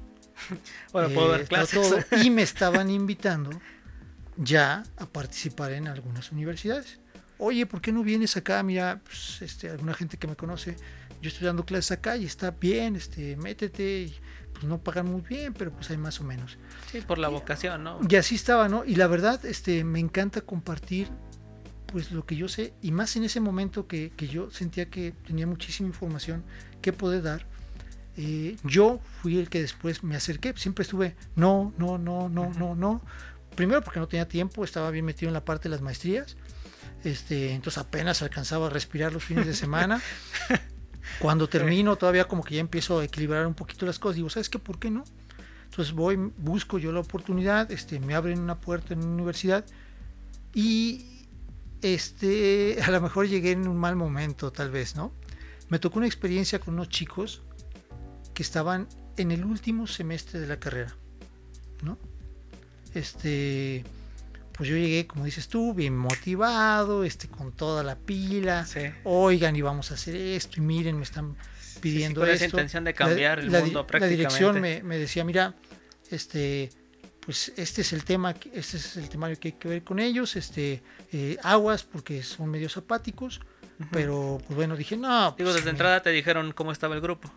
bueno, puedo dar eh, clases. y me estaban invitando ya a participar en algunas universidades. Oye, ¿por qué no vienes acá? Mira, pues, este, alguna gente que me conoce, yo estoy dando clases acá y está bien, este, métete. Y, pues no pagan muy bien, pero pues hay más o menos. Sí, por la vocación, ¿no? Y así estaba, ¿no? Y la verdad, este, me encanta compartir pues lo que yo sé, y más en ese momento que, yo sentía que tenía muchísima información que poder dar, eh, yo fui el que después me acerqué, siempre estuve, no, no, no, no, no, no, primero porque no tenía tiempo, estaba bien metido en la parte de las maestrías. Este, entonces apenas alcanzaba a respirar los fines de semana. Cuando termino, todavía como que ya empiezo a equilibrar un poquito las cosas. Digo, ¿sabes qué? ¿Por qué no? Entonces voy, busco yo la oportunidad, este, me abren una puerta en una universidad y este, a lo mejor llegué en un mal momento, tal vez, ¿no? Me tocó una experiencia con unos chicos que estaban en el último semestre de la carrera, ¿no? Este, pues yo llegué, como dices tú, bien motivado, este, con toda la pila. Oigan, y vamos a hacer esto, y miren, me están pidiendo sí, con esa intención de cambiar el mundo prácticamente. La dirección me, me, decía, mira, este, pues este es el tema, este es el temario que hay que ver con ellos, este, eh, aguas, porque son medio apáticos. Pero, pues bueno, dije, no. Digo, pues, desde entrada te dijeron cómo estaba el grupo.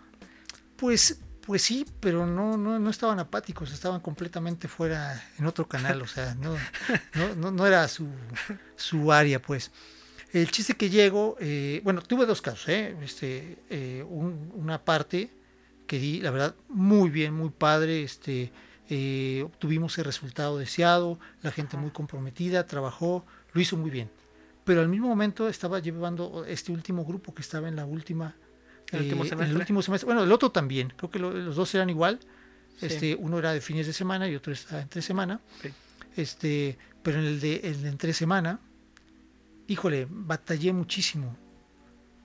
Pues pues sí, pero no, no, no estaban apáticos, estaban completamente fuera en otro canal, o sea, no, no, no, era su, su, área, pues. El chiste que llego, eh, bueno, tuve dos casos, ¿eh? este, eh, una parte que di, la verdad, muy bien, muy padre, este, eh, obtuvimos el resultado deseado, la gente muy comprometida, trabajó, lo hizo muy bien. Pero al mismo momento estaba llevando este último grupo que estaba en la última el último eh, semestre. el último semestre. Bueno, el otro también. Creo que lo, los dos eran igual. Este, uno era de fines de semana y otro estaba entre semana. Sí. Este, pero en el de, el de entre semana, híjole, batallé muchísimo.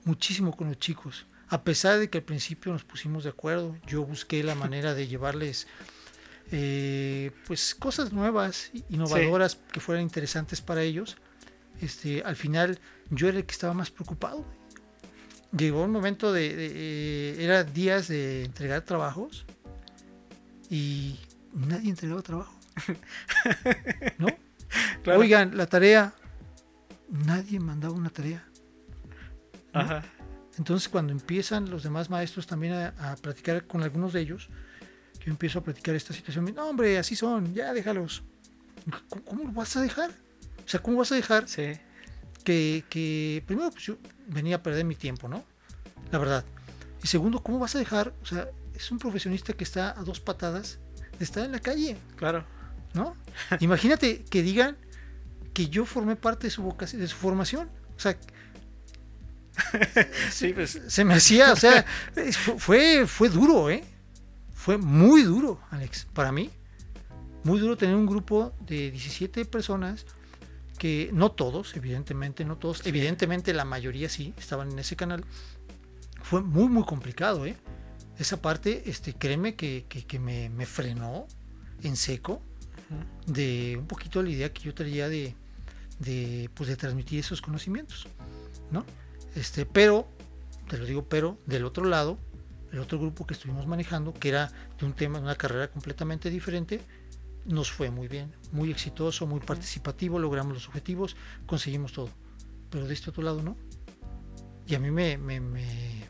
Muchísimo con los chicos. A pesar de que al principio nos pusimos de acuerdo, yo busqué la manera de llevarles eh, pues cosas nuevas, innovadoras, sí. que fueran interesantes para ellos. Este, al final yo era el que estaba más preocupado llegó un momento de, de eh, era días de entregar trabajos y nadie entregaba trabajo. ¿No? Claro. Oigan, la tarea, nadie mandaba una tarea. ¿no? Ajá. Entonces cuando empiezan los demás maestros también a, a, platicar con algunos de ellos, yo empiezo a platicar esta situación, no hombre, así son, ya déjalos. ¿Cómo, cómo lo vas a dejar? O sea, ¿cómo vas a dejar? Sí que, que, primero pues yo venía a perder mi tiempo, ¿no? La verdad. Y segundo, ¿cómo vas a dejar? O sea, es un profesionista que está a dos patadas de estar en la calle. Claro. ¿No? Imagínate que digan que yo formé parte de su vocación, de su formación. O sea, sí, pues. se me hacía, o sea, fue, fue duro, ¿eh? Fue muy duro, Alex, para mí. Muy duro tener un grupo de 17 personas que no todos, evidentemente, no todos, sí. evidentemente la mayoría sí estaban en ese canal. Fue muy, muy complicado, ¿eh? Esa parte, este, créeme que, que, que me, me, frenó en seco uh -huh. de un poquito la idea que yo traía de, de, pues, de transmitir esos conocimientos, ¿no? Este, pero, te lo digo, pero del otro lado, el otro grupo que estuvimos manejando, que era de un tema, de una carrera completamente diferente, nos fue muy bien, muy exitoso, muy participativo, logramos los objetivos, conseguimos todo. Pero de este otro lado no. Y a mí me, me, me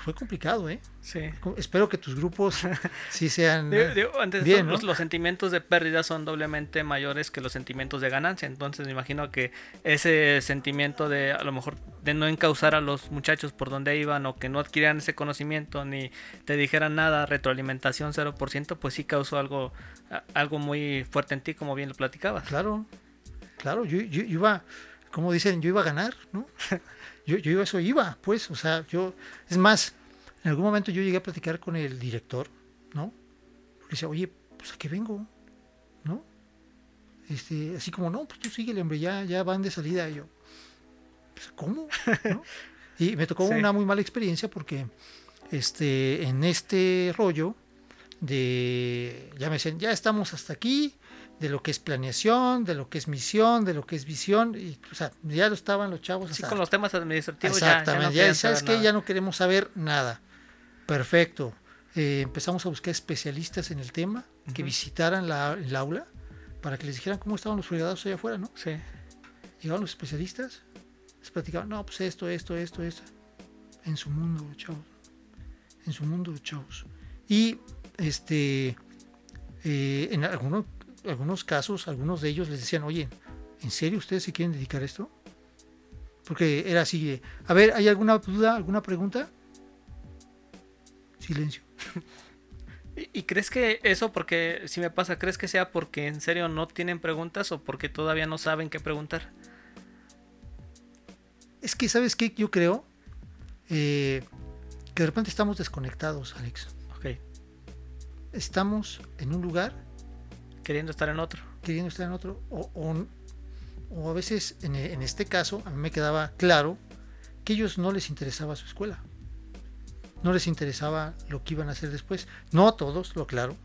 fue complicado, ¿eh? Sí. Espero que tus grupos sí sean digo, digo, antes bien, los, ¿no? los, sentimientos de pérdida son doblemente mayores que los sentimientos de ganancia. Entonces me imagino que ese sentimiento de a lo mejor de no encauzar a los muchachos por donde iban o que no adquirieran ese conocimiento ni te dijeran nada, retroalimentación 0%, pues sí causó algo, algo muy fuerte en ti, como bien lo platicabas. Claro, claro, yo, yo, yo iba, como dicen, yo iba a ganar, ¿no? yo, yo eso iba, pues, o sea, yo, es más, en algún momento yo llegué a platicar con el director, ¿no? Porque decía, oye, pues a qué vengo, ¿no? Este, así como, no, pues tú síguele, hombre, ya, ya van de salida. Y yo, pues, ¿cómo? ¿No? Y me tocó sí. una muy mala experiencia porque este, en este rollo de, ya me decían, ya estamos hasta aquí, de lo que es planeación, de lo que es misión, de lo que es visión, y o sea, ya lo estaban los chavos. Sí, con los temas administrativos Exactamente, ya, ya, no ya sabes que ya no queremos saber nada. Perfecto. Eh, empezamos a buscar especialistas en el tema uh -huh. que visitaran la, el aula para que les dijeran cómo estaban los fregados allá afuera, ¿no? Sí. Llegaban los especialistas, les platicaban, no, pues esto, esto, esto, esto. En su mundo, chavos. En su mundo, chavos. Y este, eh, en algunos, algunos casos, algunos de ellos les decían, oye, ¿en serio ustedes se quieren dedicar a esto? Porque era así, a ver, ¿hay alguna duda, alguna pregunta? Silencio. ¿Y, y crees que eso, porque si me pasa, crees que sea porque en serio no tienen preguntas o porque todavía no saben qué preguntar? Es que, ¿sabes qué? Yo creo eh, que de repente estamos desconectados, Alex. Ok. Estamos en un lugar Queriendo estar en otro. queriendo estar en otro, o, o- o a veces, en, e- en este caso, a mí me quedaba claro que ellos no les interesaba su escuela. No les interesaba lo que iban a hacer después. No a todos, lo claro.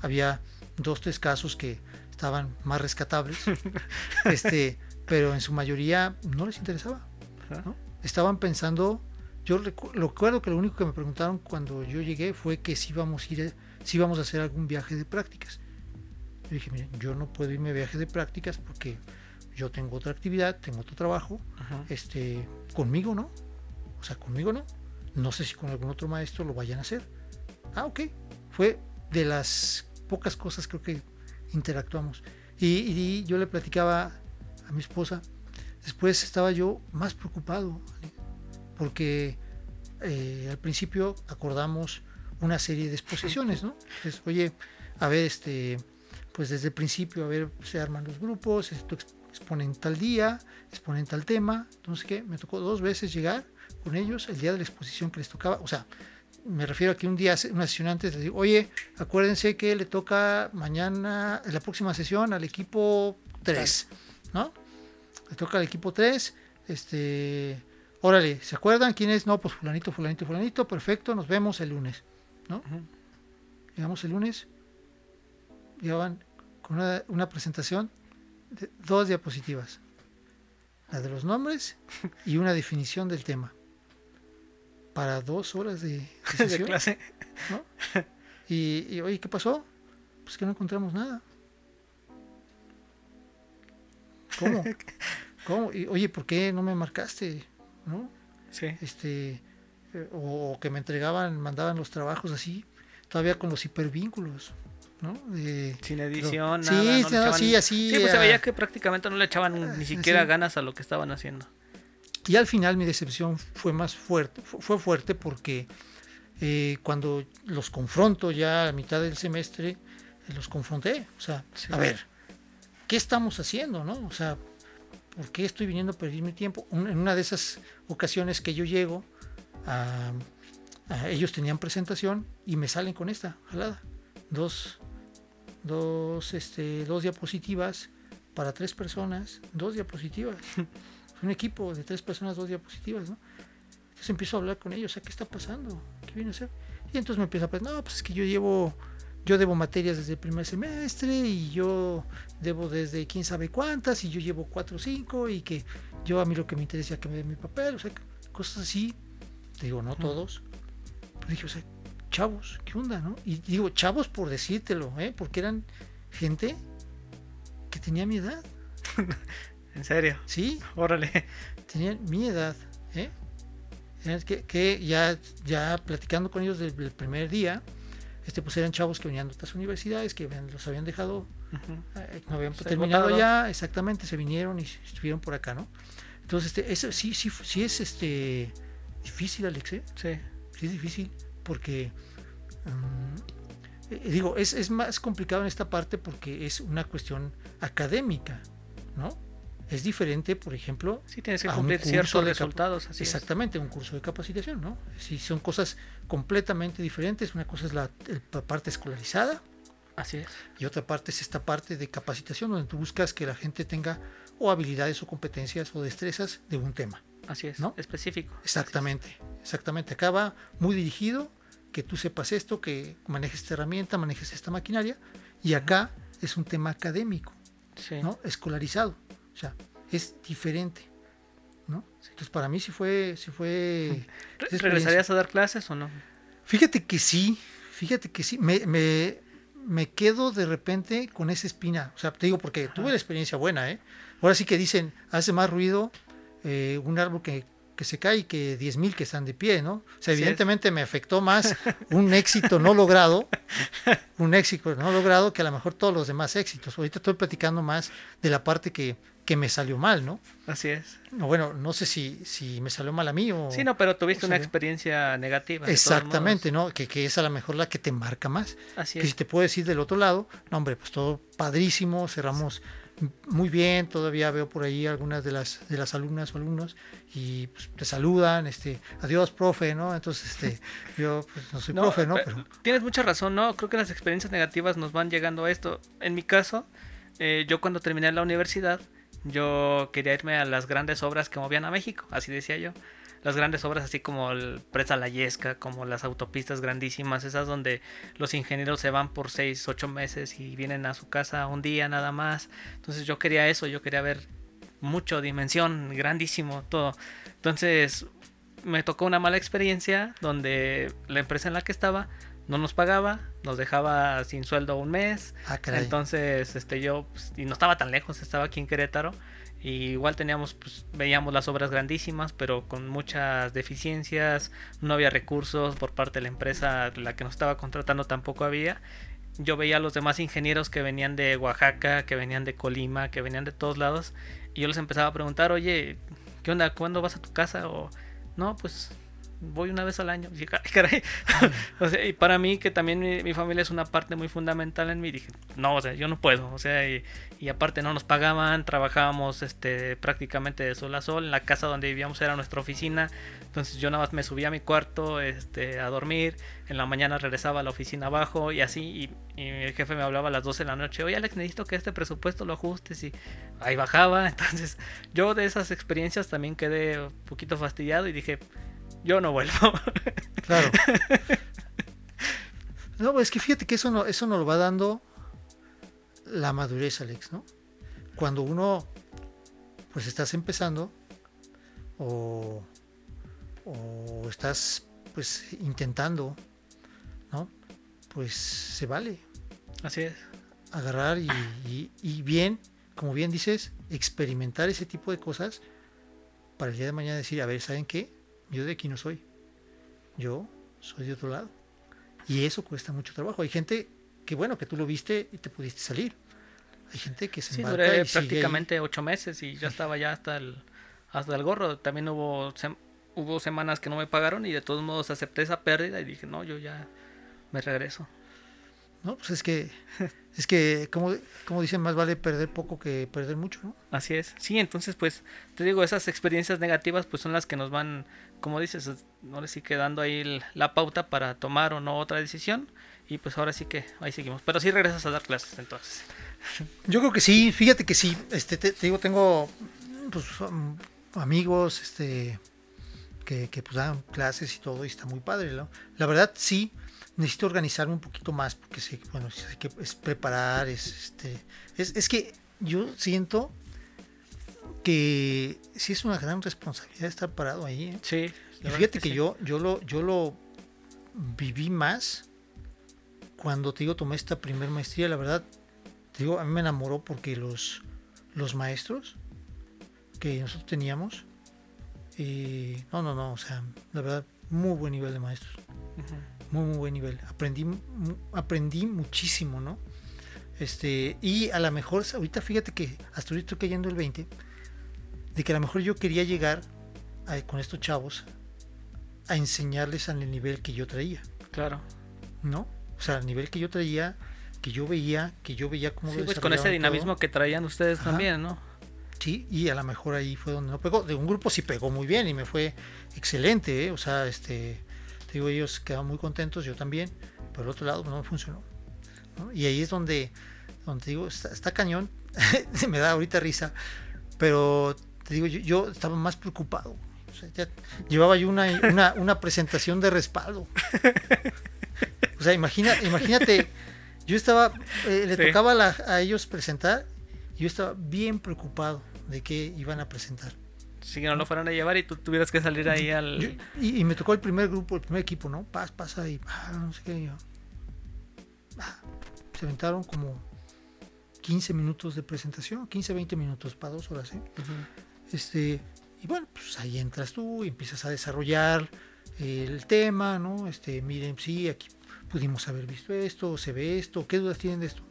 Había dos, tres casos que estaban más rescatables. este, pero en su mayoría no les interesaba. Estaban pensando, yo recu- recuerdo que lo único que me preguntaron cuando yo llegué fue que si íbamos a ir, si íbamos a hacer algún viaje de prácticas. Yo dije, yo no puedo irme a viaje de prácticas porque yo tengo otra actividad, tengo otro trabajo, Ajá. este, conmigo no, o sea, conmigo no. No sé si con algún otro maestro lo vayan a hacer. Ah, ok. Fue de las pocas cosas creo que interactuamos. Y, y yo le platicaba a mi esposa, después estaba yo más preocupado, ¿vale? porque eh, al principio acordamos una serie de exposiciones, ¿no? Entonces, oye, a ver, este, pues desde el principio, a ver, se arman los grupos, esto exponen tal día, exponen tal tema, entonces, ¿qué? Me tocó dos veces llegar con ellos el día de la exposición que les tocaba, o sea, me refiero a que un día, una sesión antes, les digo, oye, acuérdense que le toca mañana, en la próxima sesión, al equipo 3, ¿no? Le toca al equipo 3, este, órale, ¿se acuerdan quién es? No, pues fulanito, fulanito, fulanito, perfecto, nos vemos el lunes, ¿no? Llegamos el lunes, llevaban con una, una presentación de dos diapositivas, la de los nombres y una definición del tema, para dos horas de, de clase. ¿no? Y, y, oye, ¿qué pasó? Pues que no encontramos nada. ¿Cómo? ¿Cómo? Y, oye, ¿por qué no me marcaste? ¿No? Sí. Este, eh, o que me entregaban, mandaban los trabajos así, todavía con los hipervínculos, ¿no? Sin edición, Sí, nada. no le no, echaban- sí, así, Sí, pues se ah. veía que prácticamente no le echaban ni siquiera ganas a lo que estaban haciendo. Y al final mi decepción fue más fuerte, fu- fue fuerte porque eh, cuando los confronto ya a mitad del semestre, eh, los confronté. O sea, Sí. a ver, ¿qué estamos haciendo? ¿no? O sea, ¿por qué estoy viniendo a perder mi tiempo? En una de esas ocasiones que yo llego, a, a- ellos tenían presentación y me salen con esta jalada. Dos, dos, este, dos diapositivas para tres personas, dos diapositivas. un equipo de tres personas, dos diapositivas, ¿no? Entonces empiezo a hablar con ellos, ¿a qué está pasando? ¿Qué viene a hacer? Y entonces me empieza a pensar, no, pues es que yo llevo, yo debo materias desde el primer semestre y yo debo desde quién sabe cuántas y yo llevo cuatro o cinco y que yo a mí lo que me interesa es que me den mi papel, o sea, cosas así. Te digo, no todos. Pero dije, o sea, chavos, ¿qué onda, no? Y digo, chavos por decírtelo, ¿eh? Porque eran gente que tenía mi edad, En serio. ¿sí? Órale. tenían mi edad, ¿eh? Que, que ya, ya platicando con ellos desde el primer día, este, pues eran chavos que venían de otras universidades, que los habían dejado, eh, no habían Se terminado botaron. ya, exactamente, se vinieron y estuvieron por acá, ¿no? Entonces, este, eso sí, sí, sí es este difícil, Alex, ¿eh? Sí. Sí es difícil, porque eh, digo, es, es más complicado en esta parte porque es una cuestión académica, ¿no? Es diferente, por ejemplo, Sí, tienes que a cumplir ciertos resultados. Así es. Exactamente, un curso de capacitación, ¿no? Sí, son cosas completamente diferentes. Una cosa es la, parte escolarizada Así es. y otra parte es esta parte de capacitación donde tú buscas que la gente tenga o habilidades o competencias o destrezas de un tema. Así es. ¿No? Específico. Exactamente, exactamente. Acá va muy dirigido, que tú sepas esto, que manejes esta herramienta, manejes esta maquinaria, y acá es un tema académico, Sí. ¿no? Escolarizado. O sea, es diferente, ¿no? Entonces para mí sí fue, sí fue. Re- esa ¿Regresarías a dar clases o no? Fíjate que sí, fíjate que sí. Me, me, me quedo de repente con esa espina. O sea, te digo porque tuve la experiencia buena, ¿eh? Ahora sí que dicen, hace más ruido eh, un árbol que, que se cae que 10.000 que están de pie, ¿no? O sea, evidentemente me afectó más un éxito no logrado, un éxito no logrado que a lo mejor todos los demás éxitos. Ahorita estoy platicando más de la parte que, que me salió mal, ¿no? Así es. No, bueno, no sé si, si me salió mal a mí o... Sí, no, pero tuviste una experiencia negativa. Exactamente. ¿no? Que, que es a lo mejor la que te marca más. Así Que si es. te puedo decir del otro lado, no, hombre, pues todo padrísimo, cerramos muy bien, todavía veo por ahí algunas de las de las alumnas o alumnos y pues, te saludan, este, adiós, profe, ¿no? Entonces, este, yo pues, no soy No, profe, ¿no? pe- Pero Tienes mucha razón, ¿no? Creo que las experiencias negativas nos van llegando a esto. En mi caso, eh, yo cuando terminé la universidad, yo quería irme a las grandes obras que movían a México, así decía yo. Las grandes obras así como el Presa La Yesca, como las autopistas grandísimas, esas donde los ingenieros se van por 6, 8 meses y vienen a su casa un día nada más. Entonces yo quería eso, yo quería ver mucho, dimensión, grandísimo, todo. Entonces me tocó una mala experiencia donde la empresa en la que estaba no nos pagaba, nos dejaba sin sueldo un mes. ah. Entonces, este yo pues, y no estaba tan lejos, estaba aquí en Querétaro y igual teníamos pues veíamos las obras grandísimas, pero con muchas deficiencias, no había recursos por parte de la empresa, la que nos estaba contratando tampoco había. Yo veía a los demás ingenieros que venían de Oaxaca, que venían de Colima, que venían de todos lados y yo les empezaba a preguntar, "Oye, ¿qué onda? ¿Cuándo vas a tu casa?" o no, pues voy una vez al año. Y, "Ay, caray". O sea, y para mí, que también mi, mi familia es una parte muy fundamental en mí, dije, no, o sea, yo no puedo. O sea, y, y aparte no nos pagaban, trabajábamos este, prácticamente de sol a sol. La casa donde vivíamos era nuestra oficina. Entonces yo nada más me subía a mi cuarto este, a dormir. En la mañana regresaba a la oficina abajo y así. Y, y el jefe me hablaba a las 12 de la noche, oye Alex, necesito que este presupuesto lo ajustes. Y ahí bajaba. Entonces yo de esas experiencias también quedé un poquito fastidiado y dije, yo no vuelvo. Claro. No, es que fíjate que eso no, eso nos lo va dando la madurez, Alex, ¿no? Cuando uno, pues estás empezando o, o estás, pues, intentando, ¿no? Pues se vale Así es. agarrar y, y- y bien, como bien dices, experimentar ese tipo de cosas para el día de mañana decir, a ver, ¿saben qué? Yo de aquí no soy. Yo soy de otro lado. Y eso cuesta mucho trabajo. Hay gente que, bueno, que tú lo viste y te pudiste salir. Hay gente que se Sí, embarca duré y sigue prácticamente ocho meses y ya estaba ya hasta el, hasta el gorro. También hubo, sem- hubo semanas que no me pagaron y de todos modos acepté esa pérdida y dije, no, yo ya me regreso. No, pues es que, es que, como, como dicen, más vale perder poco que perder mucho, ¿no? Así es. Sí, entonces pues te digo, esas experiencias negativas pues son las que nos van, como dices, es- ahora sí que dando ahí la pauta para tomar o no otra decisión. Y pues ahora sí que ahí seguimos. Pero sí regresas a dar clases entonces. Yo creo que sí, fíjate que sí. Este, te, te digo, tengo pues, am- amigos este, que, que pues dan clases y todo, y está muy padre. ¿no? La verdad, sí, necesito organizarme un poquito más, porque sí, bueno, hay que es preparar, es, este, es, es que yo siento que sí es una gran responsabilidad estar parado ahí. ¿eh? Sí. Y fíjate que, sí. yo, yo, lo, yo lo viví más cuando te digo tomé esta primer maestría, la verdad, te digo, a mí me enamoró porque los, los maestros que nosotros teníamos, eh, no, no, no, o sea, la verdad, muy buen nivel de maestros, muy, muy buen nivel. Aprendí, aprendí muchísimo, ¿no? Este, y a lo mejor, ahorita fíjate que hasta ahorita estoy cayendo el 20, de que a lo mejor yo quería llegar a- con estos chavos a enseñarles al nivel que yo traía, Claro. ¿no? O sea, al nivel que yo traía, que yo veía, que yo veía cómo Sí, pues con ese todo. dinamismo que traían ustedes Ajá. también, ¿no? Sí, y a lo mejor ahí fue donde no pegó. De un grupo sí pegó muy bien y me fue excelente, ¿eh? o sea, este, te digo, ellos quedaron muy contentos, yo también, pero el otro lado no funcionó. ¿no? Y ahí es donde, donde digo, está, está cañón, me da ahorita risa, pero te digo, yo, yo estaba más preocupado. O sea, ya llevaba yo una, una, una presentación de respaldo. O sea, imagina, imagínate, yo estaba, eh, le Sí. tocaba a la- a ellos presentar y yo estaba bien preocupado de qué iban a presentar. Si no lo fueran a llevar y tú tuvieras que salir ahí al... Yo- y, y me tocó el primer grupo, el primer equipo, ¿no? Paz, pasa y ah, no sé qué. yo, ah, se aventaron como 15 minutos de presentación, 15, 20 minutos para dos horas, ¿eh? Este, y bueno, pues ahí entras tú y empiezas a desarrollar el tema, ¿no? Este, miren, sí, aquí pudimos haber visto esto, se ve esto, ¿qué dudas tienen de esto?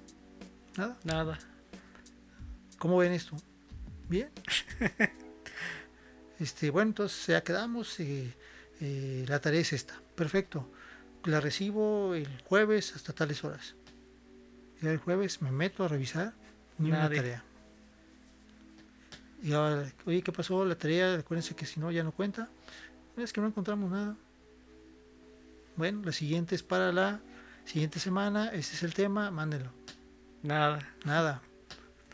Nada, Nada. ¿cómo ven esto? Bien. este, bueno, entonces ya quedamos. eh, eh, la tarea es esta. Perfecto. La recibo el jueves hasta tales horas. Ya el jueves me meto a revisar ni una tarea. Y ahora, oye, ¿qué pasó? La tarea, acuérdense que si no ya no cuenta. Es que no encontramos nada. Bueno, la siguiente es para la siguiente semana. Ese es el tema, mándenlo. Nada. Nada.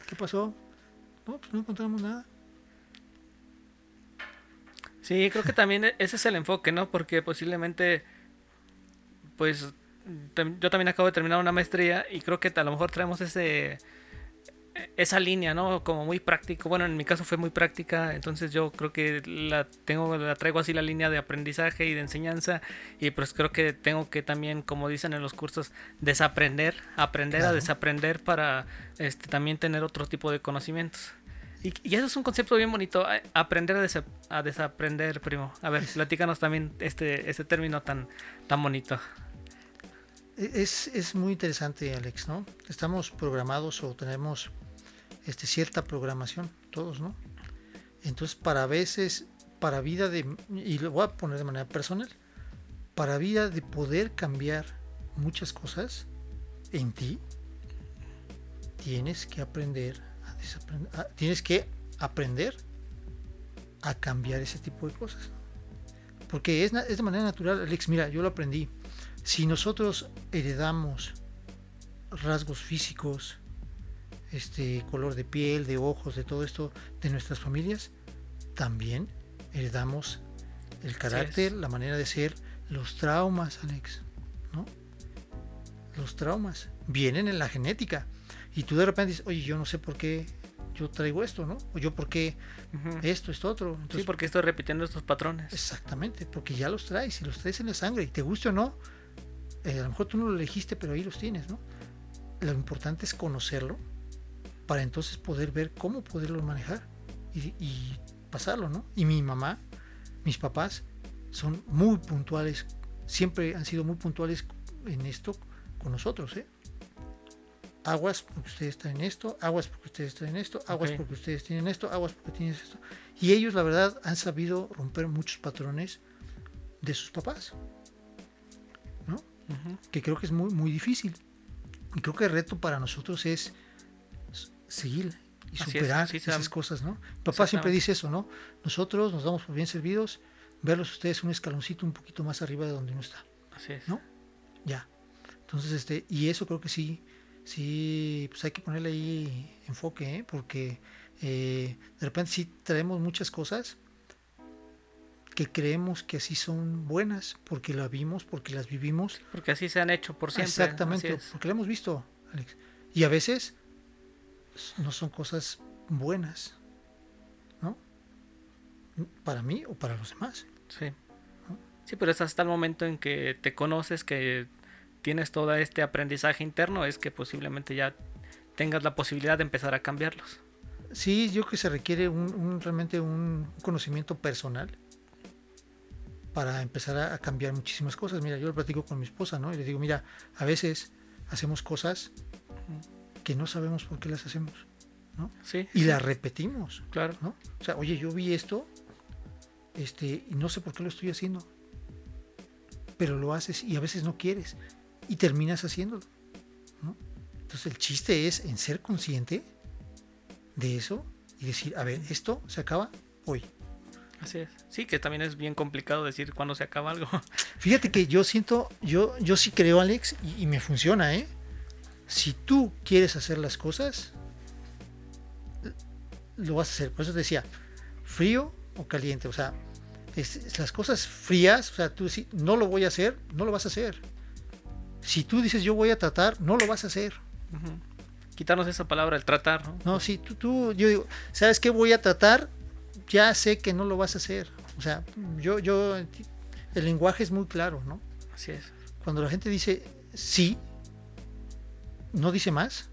¿Qué pasó? No, pues no encontramos nada. Sí, creo que también e- ese es el enfoque, ¿no? Porque posiblemente, pues, yo también acabo de terminar una maestría y creo que a lo mejor traemos ese esa línea, ¿no? Como muy práctico. Bueno, en mi caso fue muy práctica, entonces yo creo que la tengo, la traigo así la línea de aprendizaje y de enseñanza y pues creo que tengo que también, como dicen en los cursos, desaprender, aprender a desaprender para este también tener otro tipo de conocimientos. Y, y eso es un concepto bien bonito, a- aprender a, desa- a desaprender, primo. A ver, platícanos también este, este término tan, tan bonito. E- Es, es muy interesante, Alex, ¿no? Estamos programados o tenemos este, cierta programación, todos, ¿no? Entonces, para veces, para vida de, y lo voy a poner de manera personal, para vida de poder cambiar muchas cosas en ti, tienes que aprender a desaprender, tienes que aprender a cambiar ese tipo de cosas. Porque es, es de manera natural, Alex, mira, yo lo aprendí. Si nosotros heredamos rasgos físicos, este color de piel, de ojos, de todo esto de nuestras familias, también heredamos el carácter, la manera de ser, los traumas, Alex, ¿no? Los traumas vienen en la genética. Y tú de repente dices, oye, yo no sé por qué yo traigo esto, ¿no? O yo por qué Ujú. esto, esto, otro. Entonces, sí, porque estoy repitiendo estos patrones. Exactamente, porque ya los traes y los traes en la sangre y te guste o no, eh, a lo mejor tú no lo elegiste, pero ahí los tienes, ¿no? Lo importante es conocerlo para entonces poder ver cómo poderlo manejar y, y pasarlo, ¿no? Y mi mamá, mis papás son muy puntuales, siempre han sido muy puntuales en esto con nosotros, ¿eh? Aguas porque ustedes traen esto, aguas porque ustedes traen esto, aguas Ok. porque ustedes tienen esto, aguas porque tienen esto. Y ellos, la verdad, han sabido romper muchos patrones de sus papás, ¿no? Ujú. Que creo que es muy, muy difícil. Y creo que el reto para nosotros es seguir y Así es, superar sí, esas cosas, ¿no? Papá siempre dice eso, ¿no? Nosotros nos damos por bien servidos, verlos ustedes un escaloncito un poquito más arriba de donde uno está, Así es. ¿no? Ya. Entonces, este, y eso creo que sí, sí, pues hay que ponerle ahí enfoque, ¿eh? Porque eh, de repente sí traemos muchas cosas que creemos que así son buenas, porque las vimos, porque las vivimos. Porque así se han hecho por siempre. Exactamente, porque lo hemos visto, Alex. Y a veces no son cosas buenas, ¿no? Para mí o para los demás. Sí. Sí, pero es hasta el momento en que te conoces, que tienes todo este aprendizaje interno, es que posiblemente ya tengas la posibilidad de empezar a cambiarlos. Sí, yo creo que se requiere un, un- realmente un conocimiento personal para empezar a, a cambiar muchísimas cosas. Mira, yo lo platico con mi esposa, ¿no? Y le digo, mira, a veces hacemos cosas que no sabemos por qué las hacemos, ¿no? Sí, Y las repetimos, claro. ¿no? O sea, oye, yo vi esto, este, y no sé por qué lo estoy haciendo, pero lo haces y a veces no quieres y terminas haciéndolo, ¿no? Entonces el chiste es en ser consciente de eso y decir, a ver, esto se acaba hoy. Así es. Sí, que también es bien complicado decir cuándo se acaba algo. Fíjate que yo siento, yo, yo sí creo, Alex, y, y me funciona, ¿eh? Si tú quieres hacer las cosas, lo vas a hacer. Por eso te decía, frío o caliente. O sea, es- las cosas frías, o sea, tú si no lo voy a hacer, no lo vas a hacer. Si tú dices yo voy a tratar, no lo vas a hacer. Ujú. Quitarnos esa palabra, el tratar, ¿no? No, si tú, tú, yo digo, ¿sabes qué voy a tratar? Ya sé que no lo vas a hacer. O sea, yo, yo, el lenguaje es muy claro, ¿no? Así es. cuando la gente dice sí, no dice más,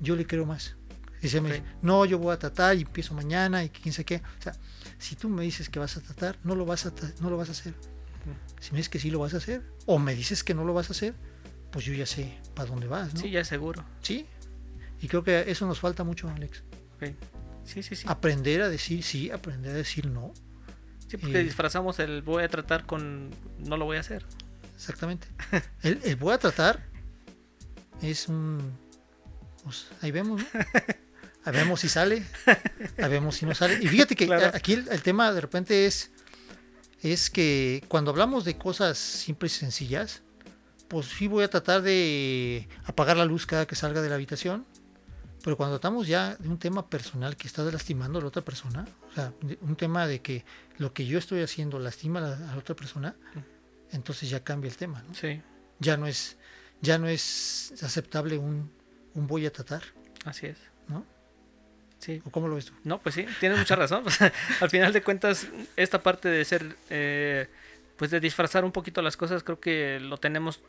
yo le creo más. Dice, no, yo voy a tratar y empiezo mañana y que quién sabe qué. O sea, si tú me dices que vas a tratar, no lo vas a, no lo vas a hacer. Si me dices que sí lo vas a hacer, o me dices que no lo vas a hacer, pues yo ya sé para dónde vas, ¿no? Sí, ya es seguro. Sí. Y creo que eso nos falta mucho, Alex. Sí, sí, sí. Aprender a decir sí, aprender a decir no. Sí, porque eh, disfrazamos el voy a tratar con no lo voy a hacer. Exactamente. El, el voy a tratar es un. pues, ahí vemos, ¿no? Ahí vemos si sale, ahí vemos si no sale. Y fíjate que Claro. aquí el, el tema de repente es, es que cuando hablamos de cosas simples y sencillas, pues sí voy a tratar de apagar la luz cada que salga de la habitación. Pero cuando tratamos ya de un tema personal que está lastimando a la otra persona, o sea, un tema de que lo que yo estoy haciendo lastima a la, a la otra persona, entonces ya cambia el tema, ¿no? Sí, Ya no es, ya no es aceptable un, un voy a tratar, así es. ¿no? Sí. ¿O cómo lo ves tú? No, pues sí, tienes mucha razón. Al final de cuentas, esta parte de ser, eh, pues de disfrazar un poquito las cosas, creo que lo tenemos,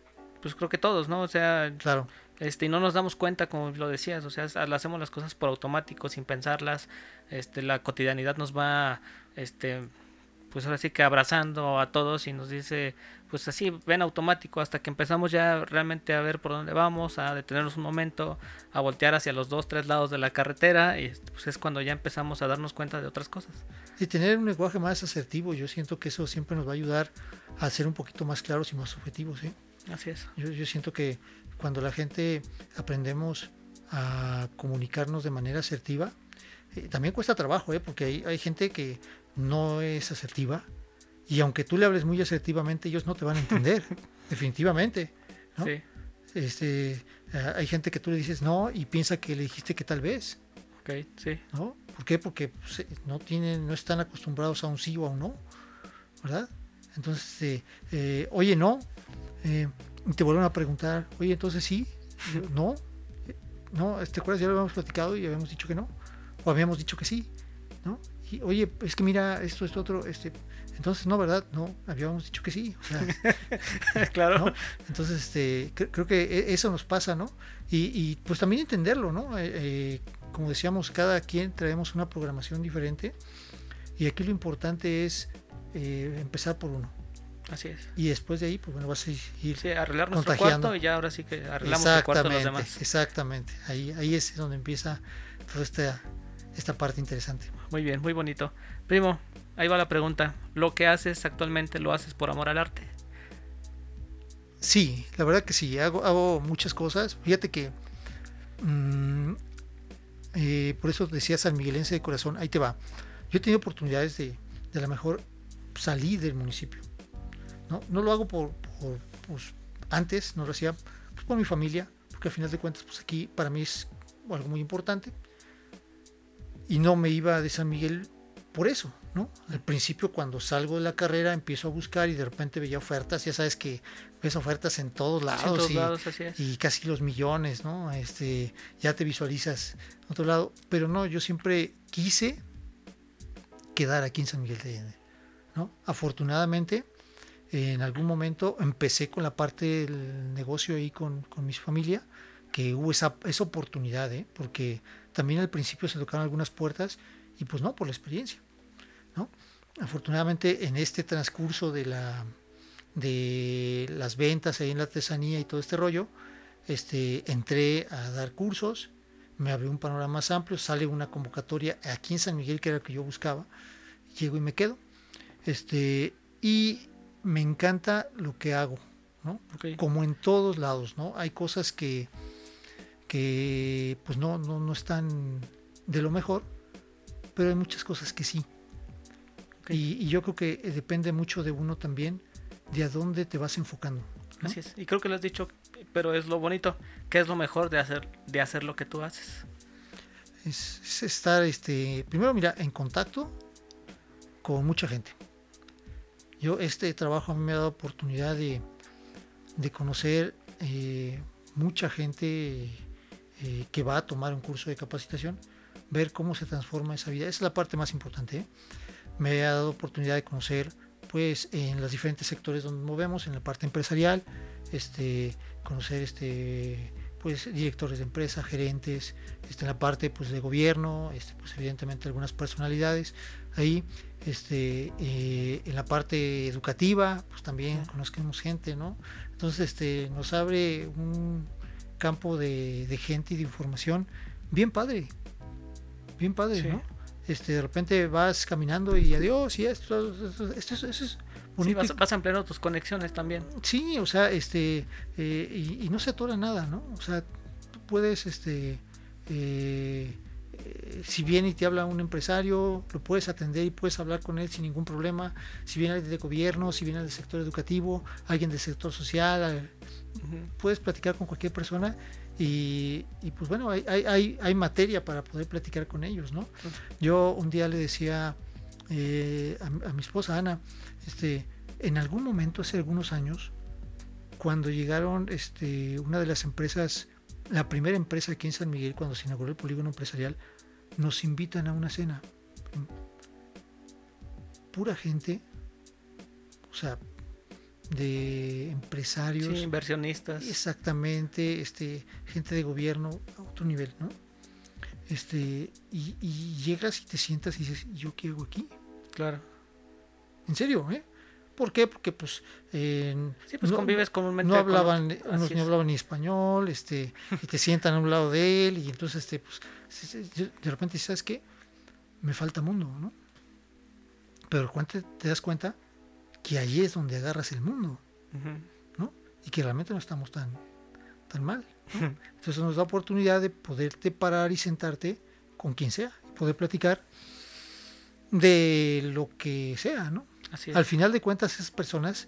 pues creo que todos, ¿no? O sea, Claro, este, y no nos damos cuenta, como lo decías, o sea, ha- hacemos las cosas por automático, sin pensarlas. Este, la cotidianidad nos va, este, pues ahora sí que abrazando a todos y nos dice, pues así, ven automático, hasta que empezamos ya realmente a ver por dónde vamos, a detenernos un momento, a voltear hacia los dos, tres lados de la carretera, y pues es cuando ya empezamos a darnos cuenta de otras cosas. y tener un lenguaje más asertivo, yo siento que eso siempre nos va a ayudar a ser un poquito más claros y más objetivos, ¿eh? Así es. Yo, yo siento que cuando la gente aprendemos a comunicarnos de manera asertiva, eh, también cuesta trabajo, ¿eh? porque hay, hay gente que no es asertiva y aunque tú le hables muy asertivamente, ellos no te van a entender, definitivamente. ¿no? Sí, Este, eh, hay gente que tú le dices no y piensa que le dijiste que tal vez, ok, sí, ¿no? ¿Por qué? Porque pues, eh, no tienen, no están acostumbrados a un sí o a un no, ¿verdad? Entonces, eh, eh, oye, no, eh, y te vuelven a preguntar, oye, entonces sí, no, eh, no, ¿te acuerdas? Ya lo habíamos platicado y habíamos dicho que no, o habíamos dicho que sí, ¿no? Y oye, es que mira, esto, esto, otro, este, entonces no, ¿verdad? No, habíamos dicho que sí, o sea, claro. ¿no? Entonces, este, cre- creo que e- eso nos pasa, ¿no? Y, y, pues también entenderlo, ¿no? Eh, eh, como decíamos, cada quien traemos una programación diferente y aquí lo importante es eh, empezar por uno Así es. y después de ahí, pues bueno, vas a ir Sí, arreglar nuestro cuarto y ya ahora sí que arreglamos el cuarto de los exactamente, demás. exactamente. Ahí, ahí es donde empieza toda esta, esta parte interesante. Muy bien, muy bonito. Primo, ahí va la pregunta. ¿Lo que haces actualmente lo haces por amor al arte? Sí, la verdad que sí, hago, muchas cosas. Fíjate que mm, eh, por eso decía San Miguelense de corazón, ahí te va. Yo he tenido oportunidades de, a lo mejor salir del municipio. No, lo hago por, por, pues, antes, no lo hacía pues, por mi familia, porque al final de cuentas, pues aquí para mí es algo muy importante. Y no me iba de San Miguel por eso, ¿no? Al principio cuando salgo de la carrera empiezo a buscar y de repente veía ofertas, ya sabes que ves ofertas en todos en lados, todos y, lados, así es. y casi los millones, ¿no? Este, ya te visualizas en otro lado, pero no, yo siempre quise quedar aquí en San Miguel de Allende, ¿no? Afortunadamente, en algún momento empecé con la parte del negocio ahí con, con mi familia, que hubo esa, esa oportunidad, ¿eh? Porque también al principio se tocaron algunas puertas y pues no, por la experiencia, ¿no? Afortunadamente en este transcurso de la de las ventas ahí en la artesanía y todo este rollo, este, entré a dar cursos, me abrió un panorama más amplio, sale una convocatoria aquí en San Miguel que era lo que yo buscaba, llego y me quedo, este, y me encanta lo que hago, ¿no? Como en todos lados, ¿no? Hay cosas que, que pues no, no, no están de lo mejor, pero hay muchas cosas que sí. Y, y yo creo que eh, depende mucho de uno también, de a dónde te vas enfocando. ¿no? Así es. Y creo que lo has dicho, pero es lo bonito. ¿Qué es lo mejor de hacer, de hacer lo que tú haces? Es, es estar, este, primero, mira, en contacto con mucha gente. Yo, este trabajo a mí me ha dado oportunidad de, de conocer eh, mucha gente eh, que va a tomar un curso de capacitación, ver cómo se transforma esa vida. Esa es la parte más importante. ¿eh? Me ha dado oportunidad de conocer, pues, en los diferentes sectores donde nos movemos, en la parte empresarial, este, conocer, este, pues, directores de empresa, gerentes, este, en la parte, pues, de gobierno, este, pues, evidentemente algunas personalidades ahí, este, eh, en la parte educativa, pues, también conozcamos gente, ¿no? Entonces, este, nos abre un campo de, de gente y de información bien padre, bien bien padre, Sí. ¿no? Este, de repente vas caminando y adiós, y esto, esto, esto, esto es Sí, bonito. vas, y- vas ampliando tus conexiones también. Sí, o sea, este, eh, y, y no se atora nada, ¿no? O sea, tú puedes, este, eh, eh, si viene y te habla un empresario, lo puedes atender y puedes hablar con él sin ningún problema. Si viene alguien de gobierno, si viene del sector educativo, alguien del sector social, puedes platicar con cualquier persona y, y, pues bueno, hay, materia para poder platicar con ellos, ¿no? Yo un día le decía eh, a, a mi esposa Ana, este, en algún momento, hace algunos años, cuando llegaron este, una de las empresas, la primera empresa aquí en San Miguel, cuando se inauguró el polígono empresarial, nos invitan a una cena. Pura gente, o sea, de empresarios, Sí, inversionistas. Exactamente, este, gente de gobierno a otro nivel, ¿no? Este, y, y llegas y te sientas y dices, ¿yo qué hago aquí? Claro. En serio, ¿eh? ¿Por qué? Porque pues, en- Sí, pues no- convives comúnmente no con hablaban, unos es. hablaban ni español, este, y te sientan a un lado de él, y entonces, este, pues, de repente, ¿sabes qué? Me falta mundo, ¿no? Pero cuando te, te das cuenta que ahí es donde agarras el mundo. ¿no? Y que realmente no estamos tan, tan mal. ¿no? Entonces nos da oportunidad de poderte parar y sentarte con quien sea, y poder platicar de lo que sea, ¿no? Así es. Al final de cuentas, esas personas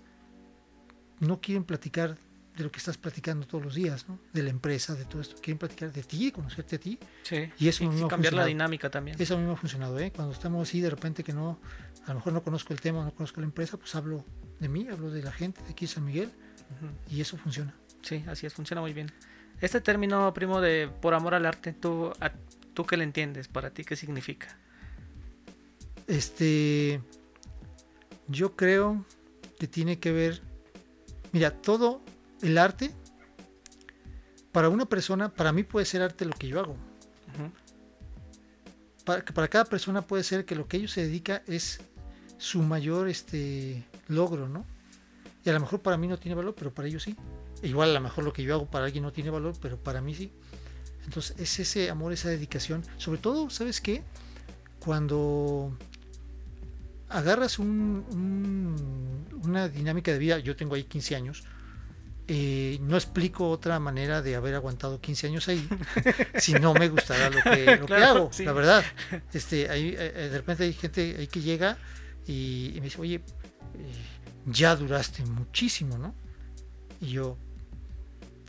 no quieren platicar de lo que estás platicando todos los días, ¿no? De la empresa, de todo esto. Quieren platicar de ti, conocerte a ti. Sí. Y eso Y- mismo y ha cambiar la dinámica también. Eso a mí me ha funcionado, ¿eh? Cuando estamos así, de repente que no, a lo mejor no conozco el tema, no conozco la empresa, pues hablo de mí, hablo de la gente de aquí San Miguel y eso funciona. Sí, así es, funciona muy bien. Este término, primo, de por amor al arte, ¿tú, a- ¿tú qué le entiendes? ¿Para ti qué significa? Este, yo creo que tiene que ver, mira, todo el arte, para una persona, para mí puede ser arte lo que yo hago. Ujú. Para, que para cada persona puede ser que lo que ellos se dedica es su mayor este, logro, ¿no? Y a lo mejor para mí no tiene valor, pero para ellos sí. E igual a lo mejor lo que yo hago para alguien no tiene valor, pero para mí sí. Entonces es ese amor, esa dedicación. Sobre todo, ¿sabes qué? Cuando agarras un- un- una dinámica de vida, yo tengo ahí 15 años, eh, no explico otra manera de haber aguantado 15 años ahí si no me gustara lo que, lo que Claro, hago, sí. la verdad. Este, ahí, eh, eh, de repente hay gente ahí que llega y, y me dice, oye, eh, ya duraste muchísimo, ¿no? Y yo,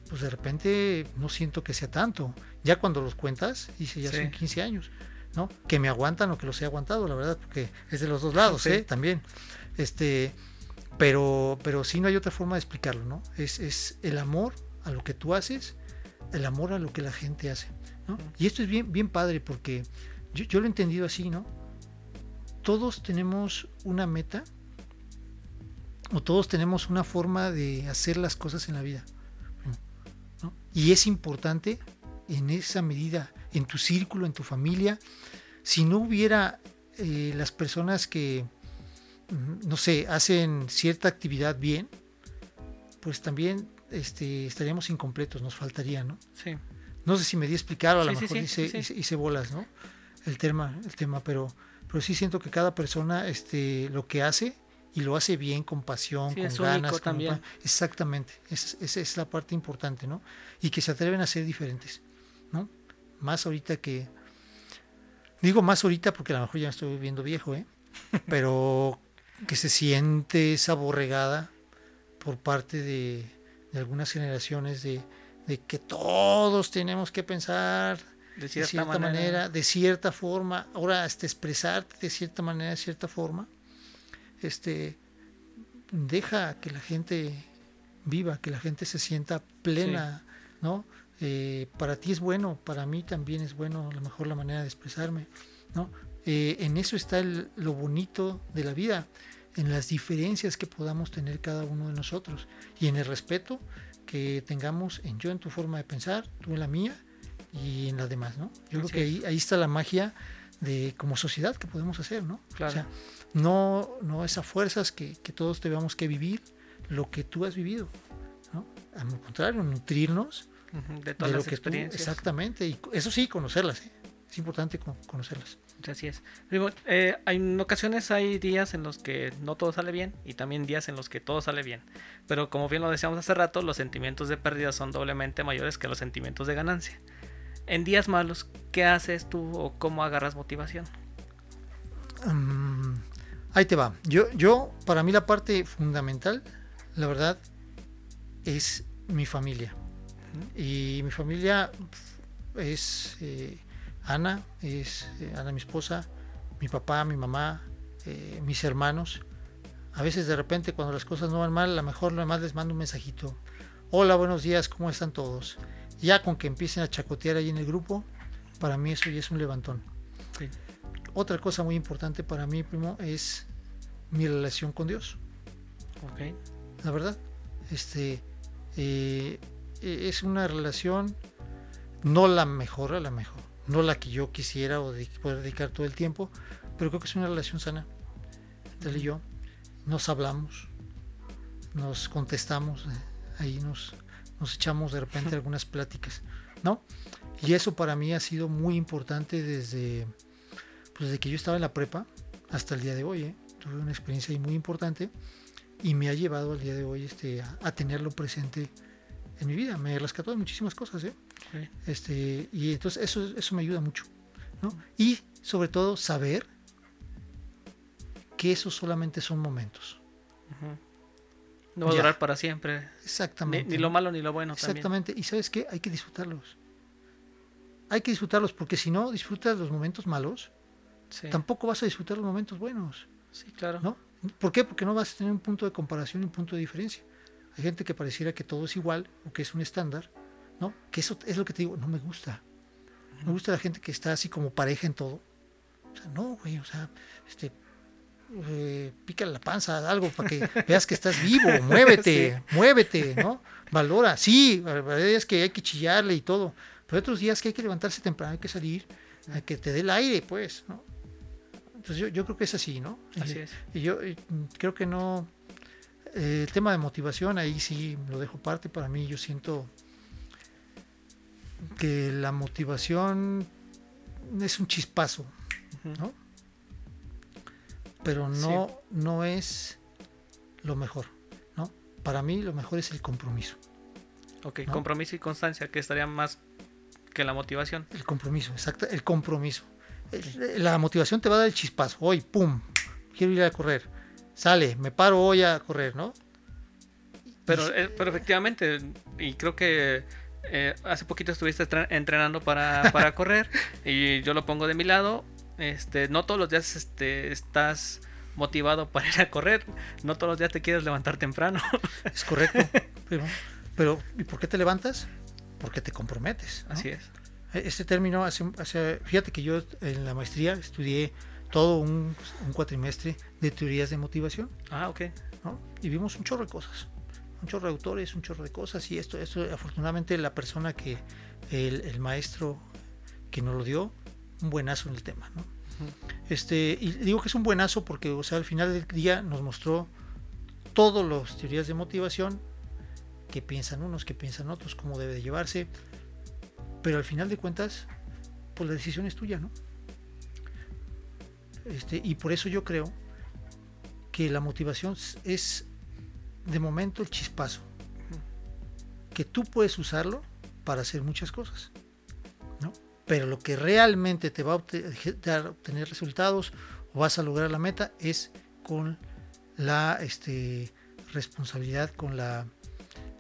pues de repente no siento que sea tanto. Ya cuando los cuentas, dice, ya Sí. son 15 años, ¿no? Que me aguantan o que los he aguantado, la verdad, porque es de los dos lados, Sí. ¿eh? También. Este, pero, pero sí no hay otra forma de explicarlo, ¿no? Es, es el amor a lo que tú haces, el amor a lo que la gente hace, ¿no? Y esto es bien, bien padre porque yo, yo lo he entendido así, ¿no? Todos tenemos una meta o todos tenemos una forma de hacer las cosas en la vida. ¿no? Y es importante en esa medida, en tu círculo, en tu familia, si no hubiera eh, las personas que, mm, no sé, hacen cierta actividad bien, pues también este, estaríamos incompletos, nos faltaría, ¿no? Sí. No sé si me di a explicar o a lo Sí, sí, mejor sí, hice, hice- hice bolas, ¿no? El tema, el tema, pero, pero sí siento que cada persona este, lo que hace y lo hace bien, con pasión, Sí, con es ganas. único con también. Exactamente, esa, esa es la parte importante, ¿no? Y que se atreven a ser diferentes, ¿no? Más ahorita que... Digo más ahorita porque a lo mejor ya me estoy viendo viejo, ¿eh? Pero que se siente esa borregada por parte de, de algunas generaciones de, de que todos tenemos que pensar De de cierta, manera. de cierta forma, ahora hasta expresarte de cierta manera, de cierta forma, este, deja que la gente viva, que la gente se sienta plena, ¿no? Eh, para ti es bueno, para mí también es bueno, a lo mejor la manera de expresarme, ¿no? Eh, en eso está el- lo bonito de la vida, en las diferencias que podamos tener cada uno de nosotros y en el respeto que tengamos en yo en tu forma de pensar, tú en la mía y en las demás, ¿no? Yo creo que ahí, ahí está la magia de como sociedad que podemos hacer, ¿no? Claro. O sea, no, no es a fuerzas que, que todos tengamos que vivir lo que tú has vivido, ¿no? Al contrario, nutrirnos De de todas lo las tú, experiencias. exactamente, y eso sí, conocerlas, ¿eh? es importante con- conocerlas. Así es. Digo, eh, hay- en ocasiones hay días en los que no todo sale bien y también días en los que todo sale bien. Pero como bien lo decíamos hace rato, los sentimientos de pérdida son doblemente mayores que los sentimientos de ganancia. En días malos, ¿qué haces tú o cómo agarras motivación? Mm, ahí te va. Yo, yo, para mí la parte fundamental, la verdad, es mi familia. Y mi familia es eh, Ana, es eh, Ana mi esposa, mi papá, mi mamá, eh, mis hermanos. A veces de repente cuando las cosas no van mal, a lo mejor nomás les mando un mensajito. Hola, buenos días, ¿cómo están todos? Ya con que empiecen a chacotear ahí en el grupo, para mí eso ya es un levantón. Sí. Otra cosa muy importante para mí, primo, es mi relación con Dios. Ok. La verdad, este eh, eh, es una relación no la mejor, a la mejor, no la que yo quisiera o de poder dedicar todo el tiempo, pero creo que es una relación sana él y yo. Nos hablamos, nos contestamos, eh, ahí nos, nos echamos de repente algunas pláticas, ¿no? Y eso para mí ha sido muy importante desde, pues desde que yo estaba en la prepa hasta el día de hoy. ¿eh? Tuve una experiencia ahí muy importante y me ha llevado al día de hoy este, a, a tenerlo presente en mi vida. Me rescató de muchísimas cosas. ¿eh? ok. Este, y entonces eso, eso me ayuda mucho. ¿no? Y sobre todo saber que esos solamente son momentos. Ujú. No va a durar para siempre. Exactamente. ni lo malo ni lo bueno Exactamente. Y sabes qué? Hay que disfrutarlos. Hay que disfrutarlos porque si no disfrutas los momentos malos. Sí, tampoco vas a disfrutar los momentos buenos. sí, claro. ¿no? ¿Por qué? Porque no vas a tener un punto de comparación y un punto de diferencia. Hay gente que pareciera que todo es igual o que es un estándar, ¿no? Que eso es lo que te digo, no me gusta. Me gusta la gente que está así como pareja en todo. O sea, no, güey, o sea, este, eh, pícale la panza, algo para que veas que estás vivo, muévete, muévete, ¿no? Valora, sí, hay días que hay que chillarle y todo, pero hay otros días que hay que levantarse temprano, hay que salir, a que te dé el aire, pues, ¿no? Entonces yo, yo creo que es así, ¿no? Así es. y yo eh, creo que no. eh, el tema de motivación, ahí sí lo dejo parte. Para mí, yo siento que la motivación es un chispazo. ¿no? Pero no, no es lo mejor, ¿no? Para mí, lo mejor es el compromiso. Ok, ¿no? compromiso y constancia, que estaría más que la motivación. El compromiso, exacto, el compromiso. El- la motivación te va a dar el chispazo. Hoy, pum, quiero ir a correr. Sale, me paro hoy a correr, ¿no? Pero, eh, pero efectivamente, y creo que eh, hace poquito estuviste tre- entrenando para, para correr y yo lo pongo de mi lado. Este, no todos los días este, estás motivado para ir a correr, no todos los días te quieres levantar temprano. Es correcto. pero, pero, ¿y por qué te levantas? Porque te comprometes. ¿no? Así es. Este término, hace, hace- fíjate que yo en la maestría estudié todo un, un cuatrimestre de teorías de motivación, Ah, ok. ¿no? Y vimos un chorro de cosas, un chorro de autores, un chorro de cosas, y esto, esto afortunadamente la persona que, el, el maestro que nos lo dio, un buenazo en el tema, ¿no? Este, y digo que es un buenazo porque, o sea, al final del día nos mostró todas las teorías de motivación, que piensan unos, que piensan otros, cómo debe de llevarse, pero al final de cuentas, pues la decisión es tuya, ¿no? Este, y por eso yo creo que la motivación es de momento el chispazo, que tú puedes usarlo para hacer muchas cosas. Pero lo que realmente te va a dar- obtener resultados o vas a lograr la meta es con la este, responsabilidad, con la,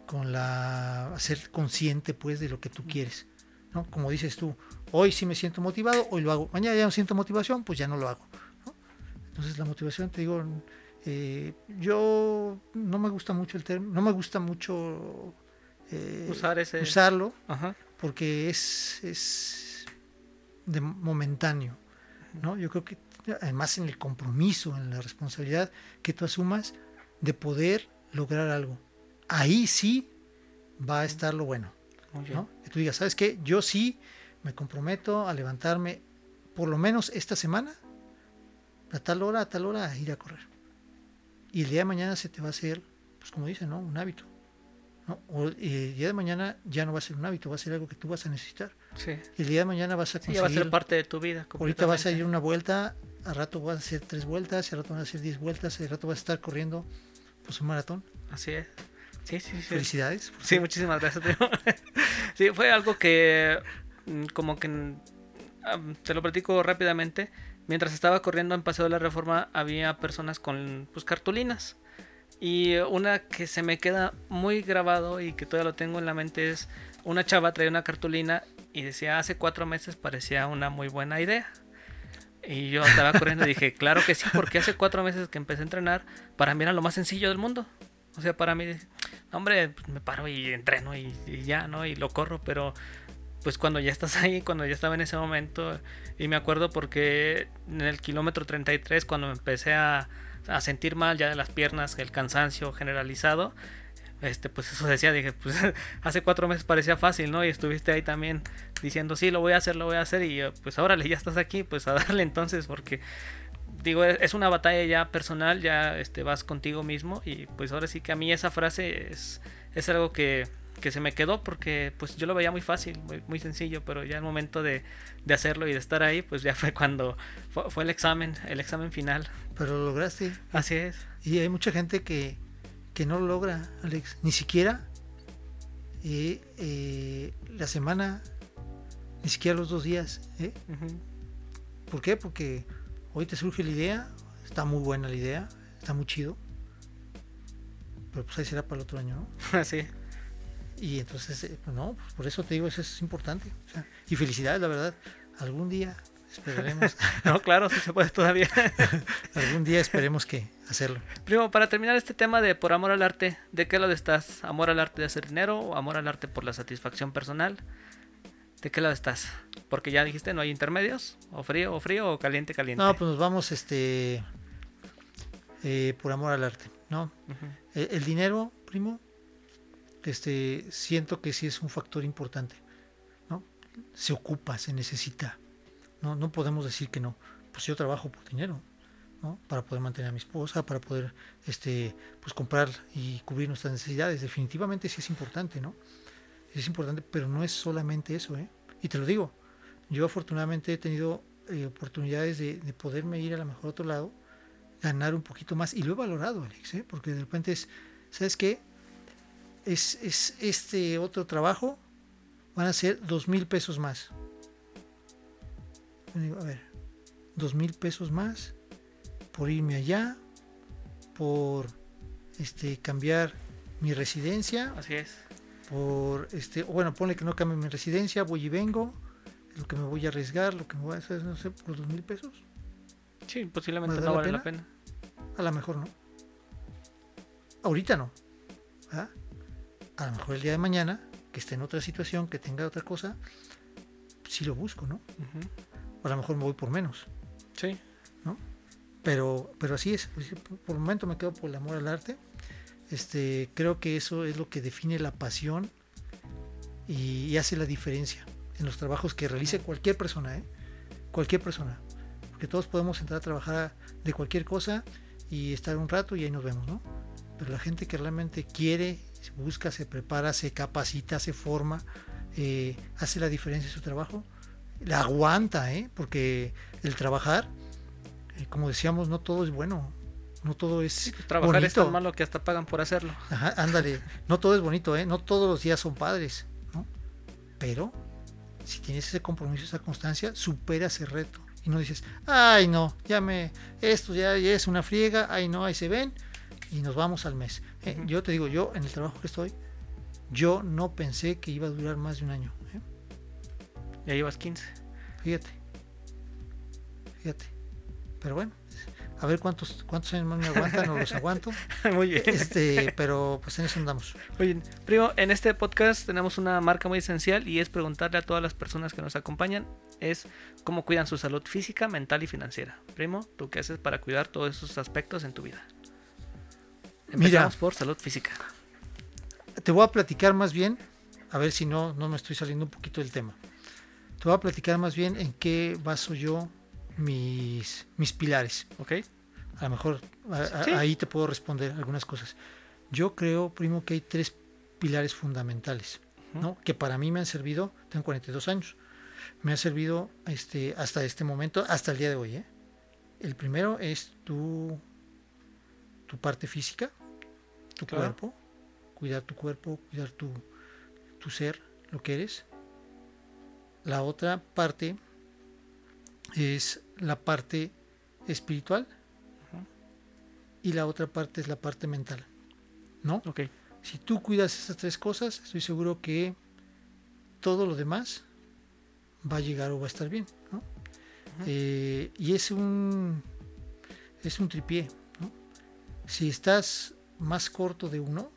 con la ser consciente pues de lo que tú quieres, ¿no? Como dices tú, hoy sí me siento motivado, hoy lo hago, mañana ya no siento motivación, pues ya no lo hago, ¿no? Entonces la motivación, te digo, eh, yo no me gusta mucho el término, no me gusta mucho eh, Usar ese- usarlo Ajá. porque es, es de momentáneo, ¿no? Yo creo que además en el compromiso, en la responsabilidad que tú asumas de poder lograr algo, ahí sí va a estar lo bueno. ¿no? Que tú digas, ¿sabes qué? Yo sí me comprometo a levantarme por lo menos esta semana a tal hora, a tal hora a ir a correr. Y el día de mañana se te va a hacer, pues como dicen, ¿no? Un hábito. ¿no? O eh, el día de mañana ya no va a ser un hábito, va a ser algo que tú vas a necesitar. Sí. Y el día de mañana vas a Sí, conseguir. ya va a ser parte de tu vida. ahorita vas a ir una vuelta, al rato vas a hacer tres vueltas, al rato vas a hacer diez vueltas, al rato vas a estar corriendo pues un maratón. Así es. Sí, sí, sí. Felicidades. Sí, muchísimas gracias. Teo. sí, fue algo que mm, como que mm, te lo platico rápidamente. Mientras estaba corriendo en Paseo de la Reforma había personas con pues, cartulinas. Y una que se me queda muy grabado y que todavía lo tengo en la mente es una chava traía una cartulina y decía hace cuatro meses parecía una muy buena idea. Y yo estaba corriendo y dije, claro que sí, porque hace cuatro meses que empecé a entrenar, para mí era lo más sencillo del mundo. O sea, para mí, hombre, pues, me paro y entreno y, ya, ¿no? Y lo corro, pero pues cuando ya estás ahí, cuando ya estaba en ese momento, y me acuerdo porque en el kilómetro 33, cuando me empecé a, a sentir mal ya de las piernas, el cansancio generalizado, este, pues eso decía, dije, pues hace cuatro meses parecía fácil, ¿no? Y estuviste ahí también diciendo, sí, lo voy a hacer, lo voy a hacer, y pues órale, ya estás aquí, pues a darle entonces, porque digo, es es una batalla ya personal, ya este, vas contigo mismo, y pues ahora sí que a mí esa frase es, es algo que, que se me quedó, porque pues yo lo veía muy fácil, muy, muy sencillo, pero ya el momento de, de hacerlo y de estar ahí, pues ya fue cuando fue, fue el examen, el examen final. Pero lo lograste. Así es. Y hay mucha gente que, que no lo logra, Alex. Ni siquiera eh, eh, la semana, ni siquiera los dos días. ¿eh? ¿Por qué? Porque hoy te surge la idea, está muy buena la idea, está muy chido. Pero pues ahí será para el otro año, ¿no? Así. Y entonces, eh, pues no, pues por eso te digo, eso es importante. o sea, y felicidades, la verdad. Algún día esperaremos, No, claro, sí se puede todavía. algún día esperemos que hacerlo. Primo, para terminar este tema de por amor al arte, ¿de qué lado estás? ¿Amor al arte de hacer dinero o amor al arte por la satisfacción personal? ¿De qué lado estás? Porque ya dijiste, no hay intermedios, o frío, o frío, o caliente, caliente. No, pues nos vamos este eh, por amor al arte, ¿no? El, el dinero, primo, este, siento que sí es un factor importante, ¿no? Se ocupa, se necesita, ¿no? No podemos decir que no. Pues yo trabajo por dinero, ¿no? Para poder mantener a mi esposa, para poder, este, pues comprar y cubrir nuestras necesidades. Definitivamente sí es importante, ¿no? Es importante, pero no es solamente eso, ¿eh? Y te lo digo, yo afortunadamente he tenido eh, oportunidades de, de poderme ir a lo mejor a otro lado, ganar un poquito más, y lo he valorado, Alex, ¿eh? Porque de repente es, ¿sabes qué? Es, es este otro trabajo, van a ser dos mil pesos más. A ver, dos mil pesos más por irme allá, por este cambiar mi residencia, Así es. por este, bueno, ponle que no cambie mi residencia, voy y vengo, lo que me voy a arriesgar, lo que me voy a hacer, no sé, por dos mil pesos, Sí, posiblemente ¿Vale no la vale la pena. a lo mejor no. Ahorita no. ¿verdad? A lo mejor el día de mañana, que esté en otra situación, que tenga otra cosa, sí lo busco, ¿no? Ujú. O a lo mejor me voy por menos. Sí. Pero, pero así es. pues, Por por el momento me quedo por el amor al arte. Este, creo que eso es lo que define la pasión y, y hace la diferencia en los trabajos que realice cualquier persona, ¿eh? Cualquier persona. Porque todos podemos entrar a trabajar de cualquier cosa y estar un rato y ahí nos vemos, ¿no? Pero la gente que realmente quiere, busca, se prepara, se capacita, se forma, eh, hace la diferencia en su trabajo, la aguanta, ¿eh? Porque el trabajar, eh, como decíamos, no todo es bueno, no todo es Trabajar es tan malo que hasta pagan por hacerlo. Ajá, ándale, no todo es bonito, ¿eh? No todos los días son padres, ¿no? Pero si tienes ese compromiso, esa constancia, supera ese reto. Y no dices, ay no, ya me, esto ya, ya es una friega, ay no, ahí se ven, y nos vamos al mes. Eh. Yo te digo, yo en el trabajo que estoy, yo no pensé que iba a durar más de un año. Ya llevas 15. Fíjate. Fíjate. Pero bueno, a ver cuántos, cuántos años más me aguantan o los aguanto. Muy bien. Este, pero pues en eso andamos. Oye, primo, en este podcast tenemos una marca muy esencial y es preguntarle a todas las personas que nos acompañan es cómo cuidan su salud física, mental y financiera. Primo, ¿tú qué haces para cuidar todos esos aspectos en tu vida? Empezamos Mira. por salud física. Te voy a platicar más bien, a ver si no, no me estoy saliendo un poquito del tema. Te voy a platicar más bien en qué baso yo mis, mis pilares. ¿Ok? A lo mejor a- a- Sí. ahí te puedo responder algunas cosas. Yo creo, primo, que hay tres pilares fundamentales, ¿no? Que para mí me han servido, tengo 42 años, me ha servido este, hasta este momento, hasta el día de hoy. ¿eh? El primero es tu, tu parte física, tu Claro. cuerpo, cuidar tu cuerpo, cuidar tu, tu ser, lo que eres. La otra parte es la parte espiritual y la otra parte es la parte mental. ¿No? Ok. Si tú cuidas estas tres cosas, estoy seguro que todo lo demás va a llegar o va a estar bien. ¿no? Eh, y es un es un tripié. ¿no? Si estás más corto de uno,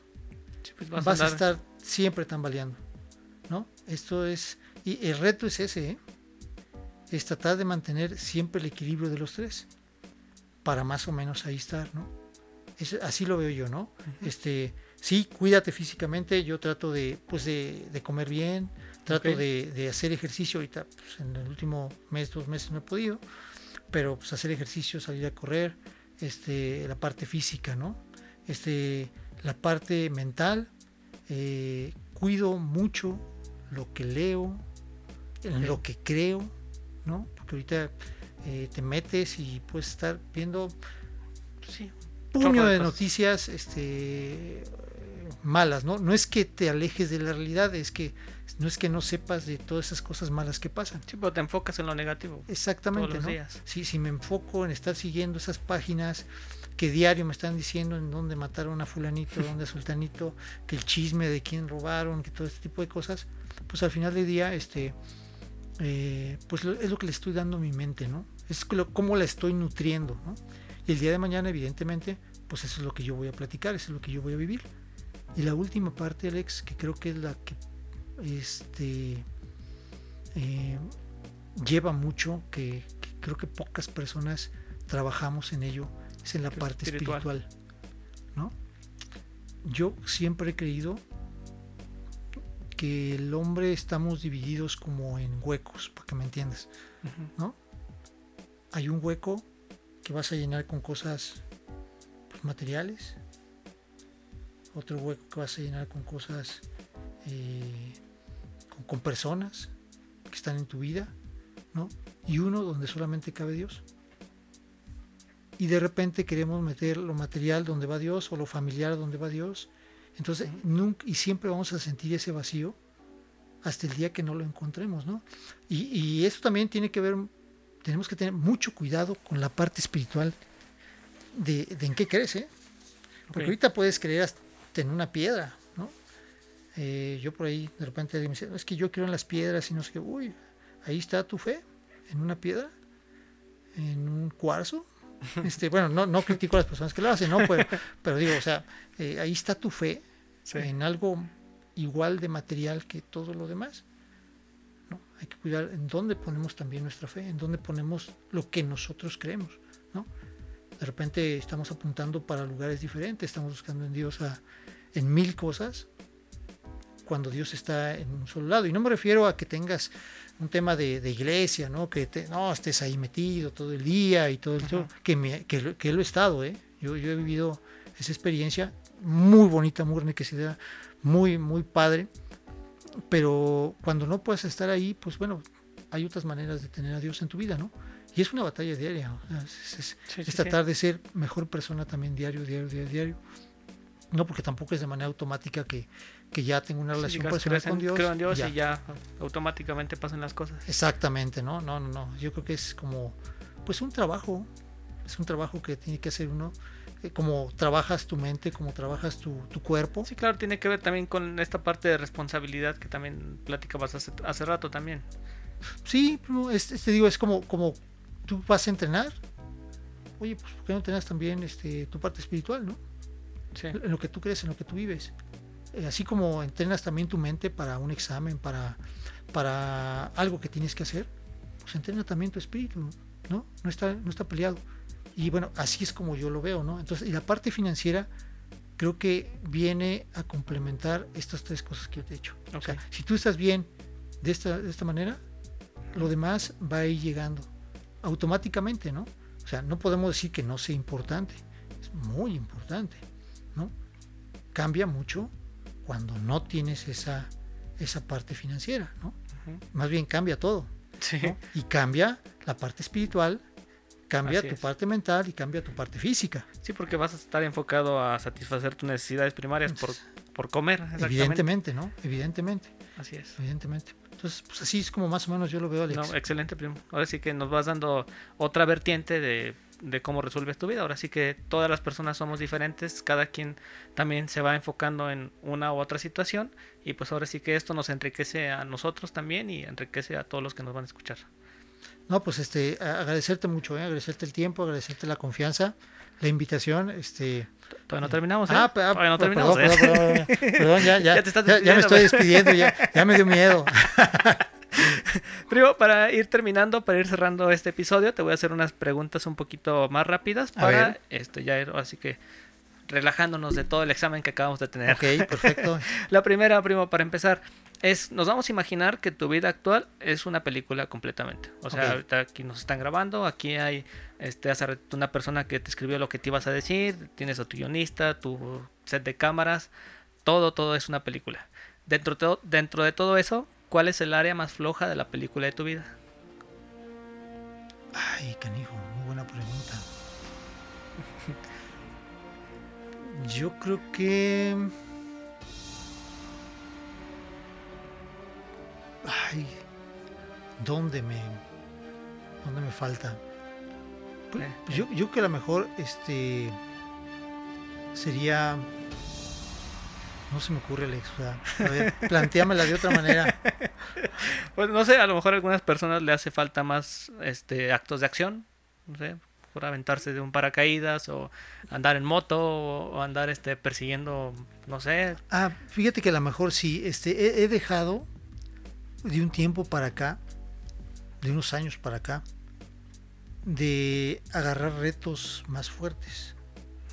Sí, pues vas, vas, a, estar siempre tambaleando. ¿no? Esto es. Y el reto es ese, ¿eh? es tratar de mantener siempre el equilibrio de los tres. Para más o menos ahí estar, ¿no? Es- así lo veo yo, ¿no? Este, sí, cuídate físicamente. Yo trato de, pues de, de comer bien, trato de, de hacer ejercicio. Ahorita, pues, en el último mes, dos meses no he podido, pero pues hacer ejercicio, salir a correr, este, la parte física, ¿no? Este, la parte mental, eh, cuido mucho lo que leo, en lo que creo, ¿no? Porque ahorita eh, te metes y puedes estar viendo Sí. puño Chorro de noticias este, malas, ¿no? No es que te alejes de la realidad, es que no es que no sepas de todas esas cosas malas que pasan. Sí, pero te enfocas en lo negativo. Exactamente, Todos los ¿no? días. Si, si me enfoco en estar siguiendo esas páginas que diario me están diciendo en dónde mataron a fulanito, dónde a sultanito, que el chisme de quién robaron, que todo este tipo de cosas, pues al final del día, este, eh, pues lo- es lo que le estoy dando a mi mente, ¿no? Es lo- cómo la estoy nutriendo, ¿no? Y el día de mañana, evidentemente, pues eso es lo que yo voy a platicar, eso es lo que yo voy a vivir. Y la última parte, Alex, que creo que es la que este, eh, lleva mucho, que, que creo que pocas personas trabajamos en ello, es en la parte espiritual. espiritual. ¿no? Yo siempre he creído que el hombre estamos divididos como en huecos, para que me entiendas. ¿no? Hay un hueco que vas a llenar con cosas pues, materiales, otro hueco que vas a llenar con cosas, eh, con, con personas que están en tu vida, ¿no? Y uno donde solamente cabe Dios. Y de repente queremos meter lo material donde va Dios o lo familiar donde va Dios. Entonces, nunca, y siempre vamos a sentir ese vacío hasta el día que no lo encontremos, ¿no? Y, y eso también tiene que ver, tenemos que tener mucho cuidado con la parte espiritual de, de en qué crees, ¿eh? Porque ahorita puedes creer hasta en una piedra, ¿no? Eh, yo por ahí de repente alguien me dice, es que yo creo en las piedras y no sé qué, uy, ahí está tu fe, en una piedra, en un cuarzo. Este, bueno, no, no critico a las personas que lo hacen, ¿no? Pero, pero digo, o sea, eh, ahí está tu fe Sí. en algo igual de material que todo lo demás. ¿no? Hay que cuidar en dónde ponemos también nuestra fe, en dónde ponemos lo que nosotros creemos. ¿no? De repente estamos apuntando para lugares diferentes, estamos buscando en Dios a- en mil cosas, cuando Dios está en un solo lado. Y no me refiero a que tengas un tema de, de iglesia, ¿no? que te- no estés ahí metido todo el día y todo el tiempo, que, me- que, lo- que lo he estado, ¿eh? yo, yo he vivido esa experiencia muy bonita, muy enriquecida, muy, muy padre. Pero cuando no puedes estar ahí, pues bueno, hay otras maneras de tener a Dios en tu vida, ¿no? Y es una batalla diaria. o sea, es, es- Sí, es sí, sí. tratar de ser mejor persona también diario, diario, diario, diario. No, porque tampoco es de manera automática que, que ya tengo una relación personal con Dios. creo en Dios ya. y ya automáticamente pasan las cosas. Exactamente, ¿no? No, no, no. Yo creo que es como, pues un trabajo. Es un trabajo que tiene que hacer uno. eh, Como trabajas tu mente, como trabajas tu, tu cuerpo. Sí, claro, tiene que ver también con esta parte de responsabilidad que también platicabas hace, hace rato también. Sí, pero es- te digo, es como, como tú vas a entrenar. Oye, pues ¿por qué no entrenas también este, tu parte espiritual, no? Sí. En lo que tú crees, en lo que tú vives. Eh, así como entrenas también tu mente para un examen, para, para algo que tienes que hacer, pues entrena también tu espíritu, ¿no? No está, no está peleado. Y bueno, así es como yo lo veo, ¿no? Entonces, y la parte financiera creo que viene a complementar estas tres cosas que yo te he dicho. O sea, si tú estás bien de esta, de esta manera, lo demás va a ir llegando automáticamente, ¿no? O sea, no podemos decir que no sea importante, es muy importante, ¿no? Cambia mucho cuando no tienes esa, esa parte financiera, ¿no? Más bien cambia todo, Sí. ¿no? Y cambia la parte espiritual, cambia Así tu es. parte mental y cambia tu parte física. Sí, porque vas a estar enfocado a satisfacer tus necesidades primarias por, por comer. Evidentemente, ¿no? Evidentemente, Así es. evidentemente. Entonces, pues así es como más o menos yo lo veo, Alex. No, excelente, primo. Ahora sí que nos vas dando otra vertiente de, de cómo resuelves tu vida. Ahora sí que todas las personas somos diferentes, cada quien también se va enfocando en una u otra situación y pues ahora sí que esto nos enriquece a nosotros también y enriquece a todos los que nos van a escuchar. No, pues este, agradecerte mucho, ¿eh? agradecerte el tiempo, agradecerte la confianza, la invitación, este. Todavía no terminamos, ¿eh? Ah, ah, Todavía no terminamos, perdón, ¿eh? perdón, perdón, perdón, ya, ya, Ya te estás ya- ya me estoy despidiendo, ya, ya me dio miedo. Primo, para ir terminando, para ir cerrando este episodio, te voy a hacer unas preguntas un poquito más rápidas para esto ya ir, así que relajándonos de todo el examen que acabamos de tener. Ok, perfecto. La primera, primo, para empezar, es, nos vamos a imaginar que tu vida actual es una película completamente. O sea, ahorita aquí nos están grabando, aquí hay este, hace una persona que te escribió lo que te ibas a decir, tienes a tu guionista, tu set de cámaras, todo, todo es una película. Dentro, de dentro de todo eso, ¿cuál es el área más floja de la película de tu vida? Ay, canijo, muy buena pregunta. Yo creo que. Ay, ¿dónde me. ¿Dónde me falta? Pues, Eh, yo, yo creo que a lo mejor este. Sería. No se me ocurre, Alex. o sea, planteámela de otra manera. Pues no sé, a lo mejor a algunas personas le hace falta más este actos de acción, no sé, por aventarse de un paracaídas o andar en moto o, andar este persiguiendo, no sé, Ah, fíjate que a lo mejor sí, este, he, he dejado de un tiempo para acá, de unos años para acá, de agarrar retos más fuertes,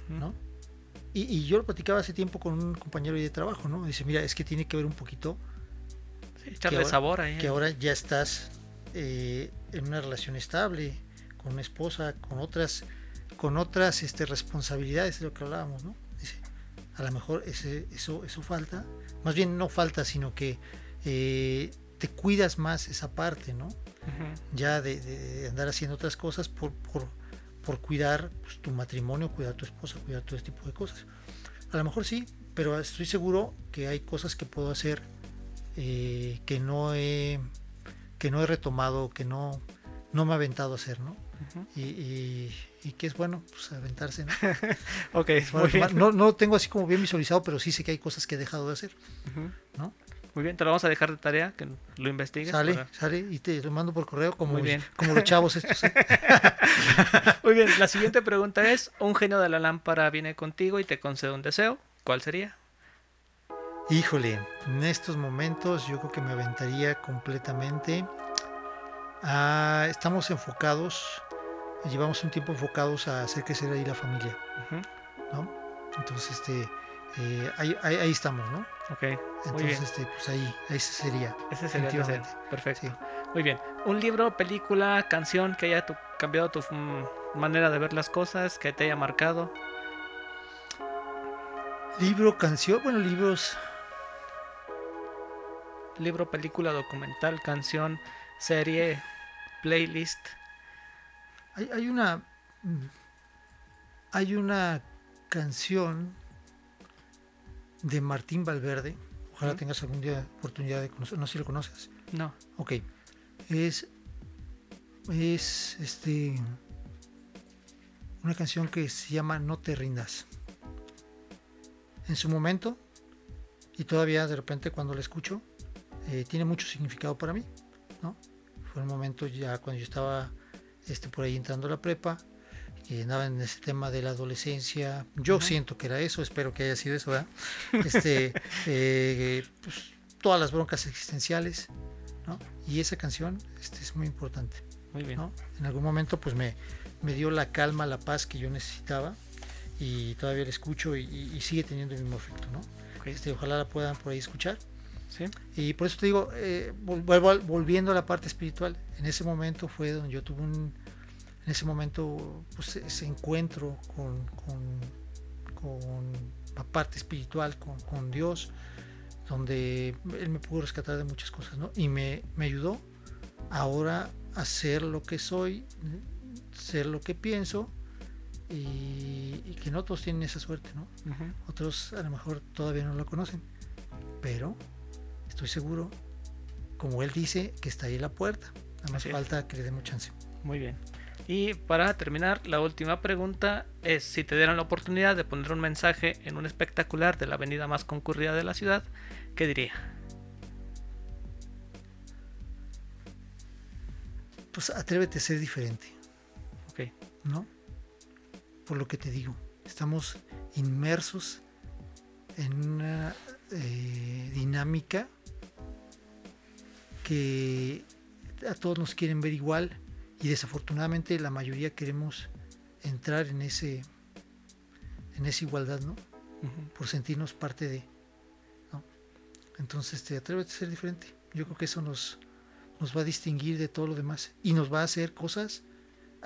¿no? Y, y yo lo platicaba hace tiempo con un compañero de trabajo, ¿no? Dice, mira, es que tiene que ver un poquito sí, echarle ahora- sabor ahí. que ahora ya estás eh, en una relación estable, con una esposa, con otras, con otras este, responsabilidades de lo que hablábamos, ¿no? Dice, a lo mejor ese, eso, eso falta, más bien no falta, sino que eh, te cuidas más esa parte, ¿no? Ya de, de andar haciendo otras cosas por, por, por cuidar pues, tu matrimonio, cuidar tu esposa, cuidar todo ese tipo de cosas. A lo mejor sí, pero estoy seguro que hay cosas que puedo hacer eh, que no he que no he retomado, que no, no me he aventado a hacer, ¿no? Ujú. Y, y, y que es bueno, pues aventarse, ¿no? Ok, Bueno, muy bien. no, no tengo así como bien visualizado, pero sí sé que hay cosas que he dejado de hacer, Ujú. ¿no? Muy bien, te lo vamos a dejar de tarea, que lo investigues. Sale, para- sale y te lo mando por correo como, Muy bien. como los chavos estos. ¿eh? Muy bien, la siguiente pregunta es, un genio de la lámpara viene contigo y te concede un deseo, ¿cuál sería? Híjole, en estos momentos yo creo que me aventaría completamente. a- estamos enfocados, llevamos un tiempo enfocados a hacer crecer ahí la familia. ¿no? Entonces, este, eh, ahí, ahí- ahí estamos, ¿no? Ok, muy Entonces, bien. este, pues ahí, ahí sería. Ese sería el. Perfecto. Sí. Muy bien. Un libro, película, canción que haya tu- cambiado tu mm, manera de ver las cosas, que te haya marcado. Libro, canción, bueno, libros, Libro, película, documental, canción, serie, playlist. hay, hay una, mm, hay una canción de Martín Valverde, ojalá tengas algún día oportunidad de conocer, no sé si lo conoces. No. Ok. Es. Es este. Una canción que se llama No te rindas. En su momento, y todavía de repente cuando la escucho, eh, tiene mucho significado para mí. ¿no? Fue un momento ya cuando yo estaba este, por ahí entrando a la prepa, que andaba en ese tema de la adolescencia. Yo Ajá. siento que era eso, espero que haya sido eso, ¿verdad? Este, eh, pues, todas las broncas existenciales, ¿no? Y esa canción este, es muy importante, Muy bien. ¿no? En algún momento pues me, me dio la calma, la paz que yo necesitaba y todavía la escucho y, y- sigue teniendo el mismo efecto, ¿no? Ok. Este, ojalá la puedan por ahí escuchar. Sí. Y por eso te digo, eh, volviendo a la parte espiritual, en ese momento fue donde yo tuve un, en ese momento, pues ese encuentro con, con, con la parte espiritual, con, con Dios, donde Él me pudo rescatar de muchas cosas, ¿no? Y me, me ayudó ahora hacer lo que soy, ser lo que pienso y, y que no todos tienen esa suerte, ¿no? Otros a lo mejor todavía no lo conocen, pero estoy seguro, como él dice, que está ahí la puerta. Nada más Así es. falta que le demos chance. Muy bien. Y para terminar, la última pregunta es si te dieran la oportunidad de poner un mensaje en un espectacular de la avenida más concurrida de la ciudad, ¿qué diría? Pues atrévete a ser diferente, Ok. ¿no? Por lo que te digo, estamos inmersos en una eh, dinámica que a todos nos quieren ver igual y desafortunadamente la mayoría queremos entrar en ese en esa igualdad, ¿no? Por sentirnos parte de, ¿no? Entonces, te atrévete a ser diferente. Yo creo que eso nos nos va a distinguir de todo lo demás y nos va a hacer cosas,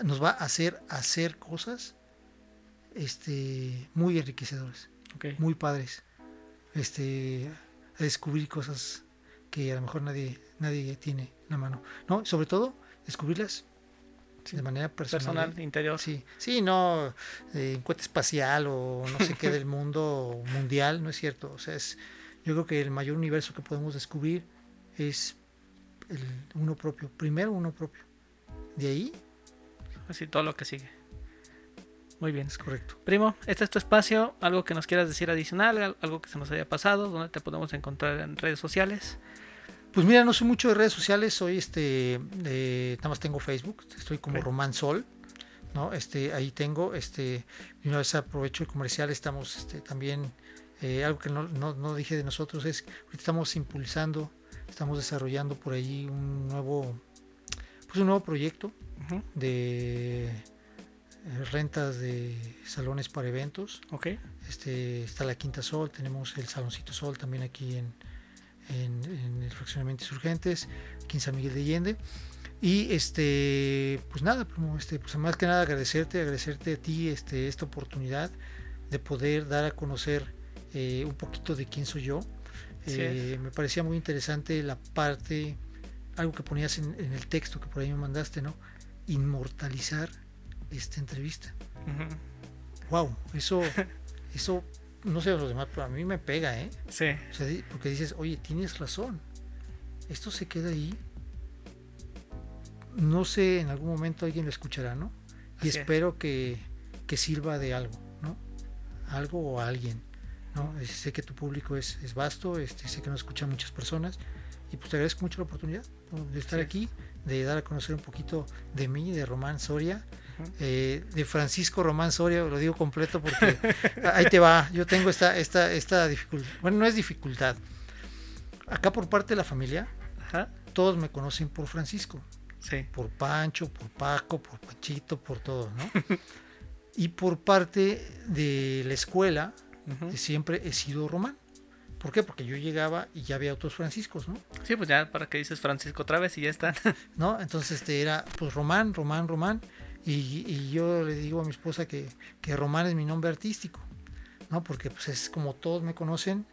nos va a hacer hacer cosas este muy enriquecedoras muy padres este a descubrir cosas que a lo mejor nadie nadie tiene en la mano no sobre todo descubrirlas Sí. de manera personal, Personal, ¿eh? interior. sí sí no eh, en cohete espacial o no sé qué del mundo mundial no es cierto o sea es yo creo que el mayor universo que podemos descubrir es el uno propio primero uno propio de ahí Así todo lo que sigue. Muy bien. es correcto Primo, este es tu espacio. ¿Algo que nos quieras decir adicional? al- ¿Algo que se nos haya pasado? ¿Dónde te podemos encontrar en redes sociales? Pues mira, no soy mucho de redes sociales, soy este, eh, nada más tengo Facebook, estoy como Ok. Román Sol, ¿no? Este, ahí tengo, este, una vez aprovecho el comercial, estamos este, también, eh, algo que no, no, no dije de nosotros es, estamos impulsando, estamos desarrollando por ahí un nuevo, pues un nuevo proyecto de eh, rentas de salones para eventos, Ok. este, está la Quinta Sol, tenemos el Saloncito Sol también aquí en, en, en el fraccionamiento Insurgentes, aquí en San Miguel de Allende. Y este, pues nada, este, pues más que nada agradecerte, agradecerte a ti este, esta oportunidad de poder dar a conocer eh, un poquito de quién soy yo. Eh, me parecía muy interesante la parte, algo que ponías en, en el texto que por ahí me mandaste, ¿no? Inmortalizar esta entrevista Ujú. wow, eso, eso, no sé los demás, pero a mí me pega, ¿eh? Sí. O sea, di- porque dices, oye, tienes razón, esto se queda ahí, no sé, en algún momento alguien lo escuchará, ¿no? Y Así es. espero que, que sirva de algo, ¿no? Algo o a alguien, ¿no? Sé que tu público es, es vasto, este, sé que nos escuchan muchas personas, y pues te agradezco mucho la oportunidad de estar Así aquí, de dar a conocer un poquito de mí, de Román Soria. Eh, de Francisco Román Soria, lo digo completo porque ahí te va, yo tengo esta, esta, esta dificultad, bueno, no es dificultad. Acá por parte de la familia, Ajá. todos me conocen por Francisco, Sí. por Pancho, por Paco, por Panchito, por todo, ¿no? y por parte de la escuela, Ujú. siempre he sido Román. ¿Por qué? Porque yo llegaba y ya había otros Franciscos, ¿no? Sí, pues ya para que dices Francisco otra vez y ya está. ¿no? Entonces este era pues Román, Román, Román. Y, y yo le digo a mi esposa que, que Román es mi nombre artístico, ¿no? Porque pues es como todos me conocen,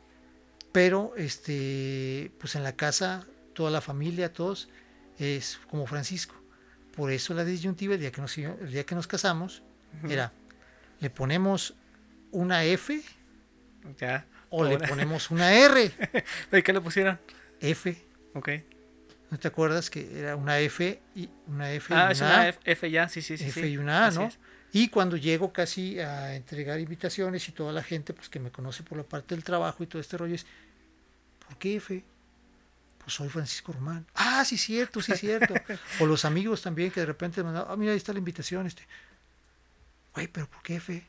pero este pues en la casa, toda la familia, todos es como Francisco. Por eso la disyuntiva el día que nos, el día que nos casamos Ujú. era, ¿le ponemos una F Ya. o le ponemos una R? ¿Y qué le pusieron? F. Ok. ¿No te acuerdas que era una F y una F Ah, y es una una A? F, F ya, sí, sí, sí. F sí. y una A, Así ¿no? es. Y cuando llego casi a entregar invitaciones y toda la gente pues que me conoce por la parte del trabajo y todo este rollo es, ¿por qué F? Pues soy Francisco Román. Ah, sí, cierto, sí, cierto. o los amigos también que de repente me mandan, ah, mira, ahí está la invitación, este. Güey, pero ¿por qué F?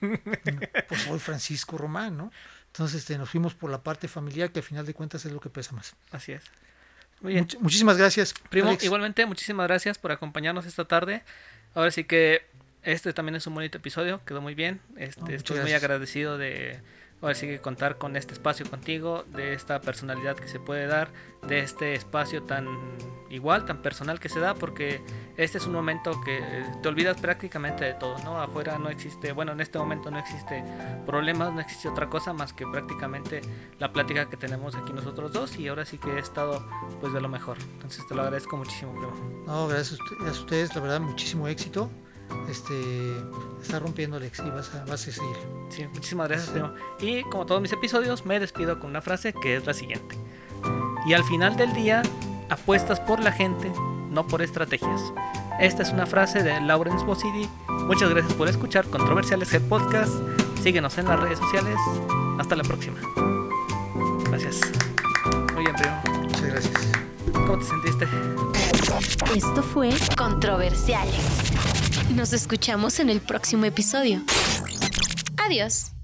pues soy Francisco Román, ¿no? Entonces este, nos fuimos por la parte familiar que al final de cuentas es lo que pesa más. Así es. Muy bien. Much- muchísimas gracias. Primo, Alex. igualmente, muchísimas gracias por acompañarnos esta tarde. Ahora sí que este también es un bonito episodio, quedó muy bien. Este, estoy muy agradecido de, ahora sí que contar con este espacio contigo, de esta personalidad que se puede dar, de este espacio tan igual, tan personal que se da, porque este es un momento que te olvidas prácticamente de todo, ¿no? Afuera no existe, bueno, en este momento no existe problemas, no existe otra cosa más que prácticamente la plática que tenemos aquí nosotros dos y ahora sí que he estado pues de lo mejor. Entonces te lo agradezco muchísimo, primo. No, gracias, a ustedes, la verdad, muchísimo éxito este, está rompiendo Alex y vas a, vas a seguir. Sí, muchísimas gracias, primo. Y como todos mis episodios, me despido con una frase que es la siguiente. Y al final del día, apuestas por la gente, no por estrategias. Esta es una frase de Lawrence Bosidi. Muchas gracias por escuchar Controversiales Head Podcast. Síguenos en las redes sociales. Hasta la próxima. Gracias. Muy bien, primo. Muchas gracias. ¿Cómo te sentiste? Esto fue Controversiales. Nos escuchamos en el próximo episodio. Adiós.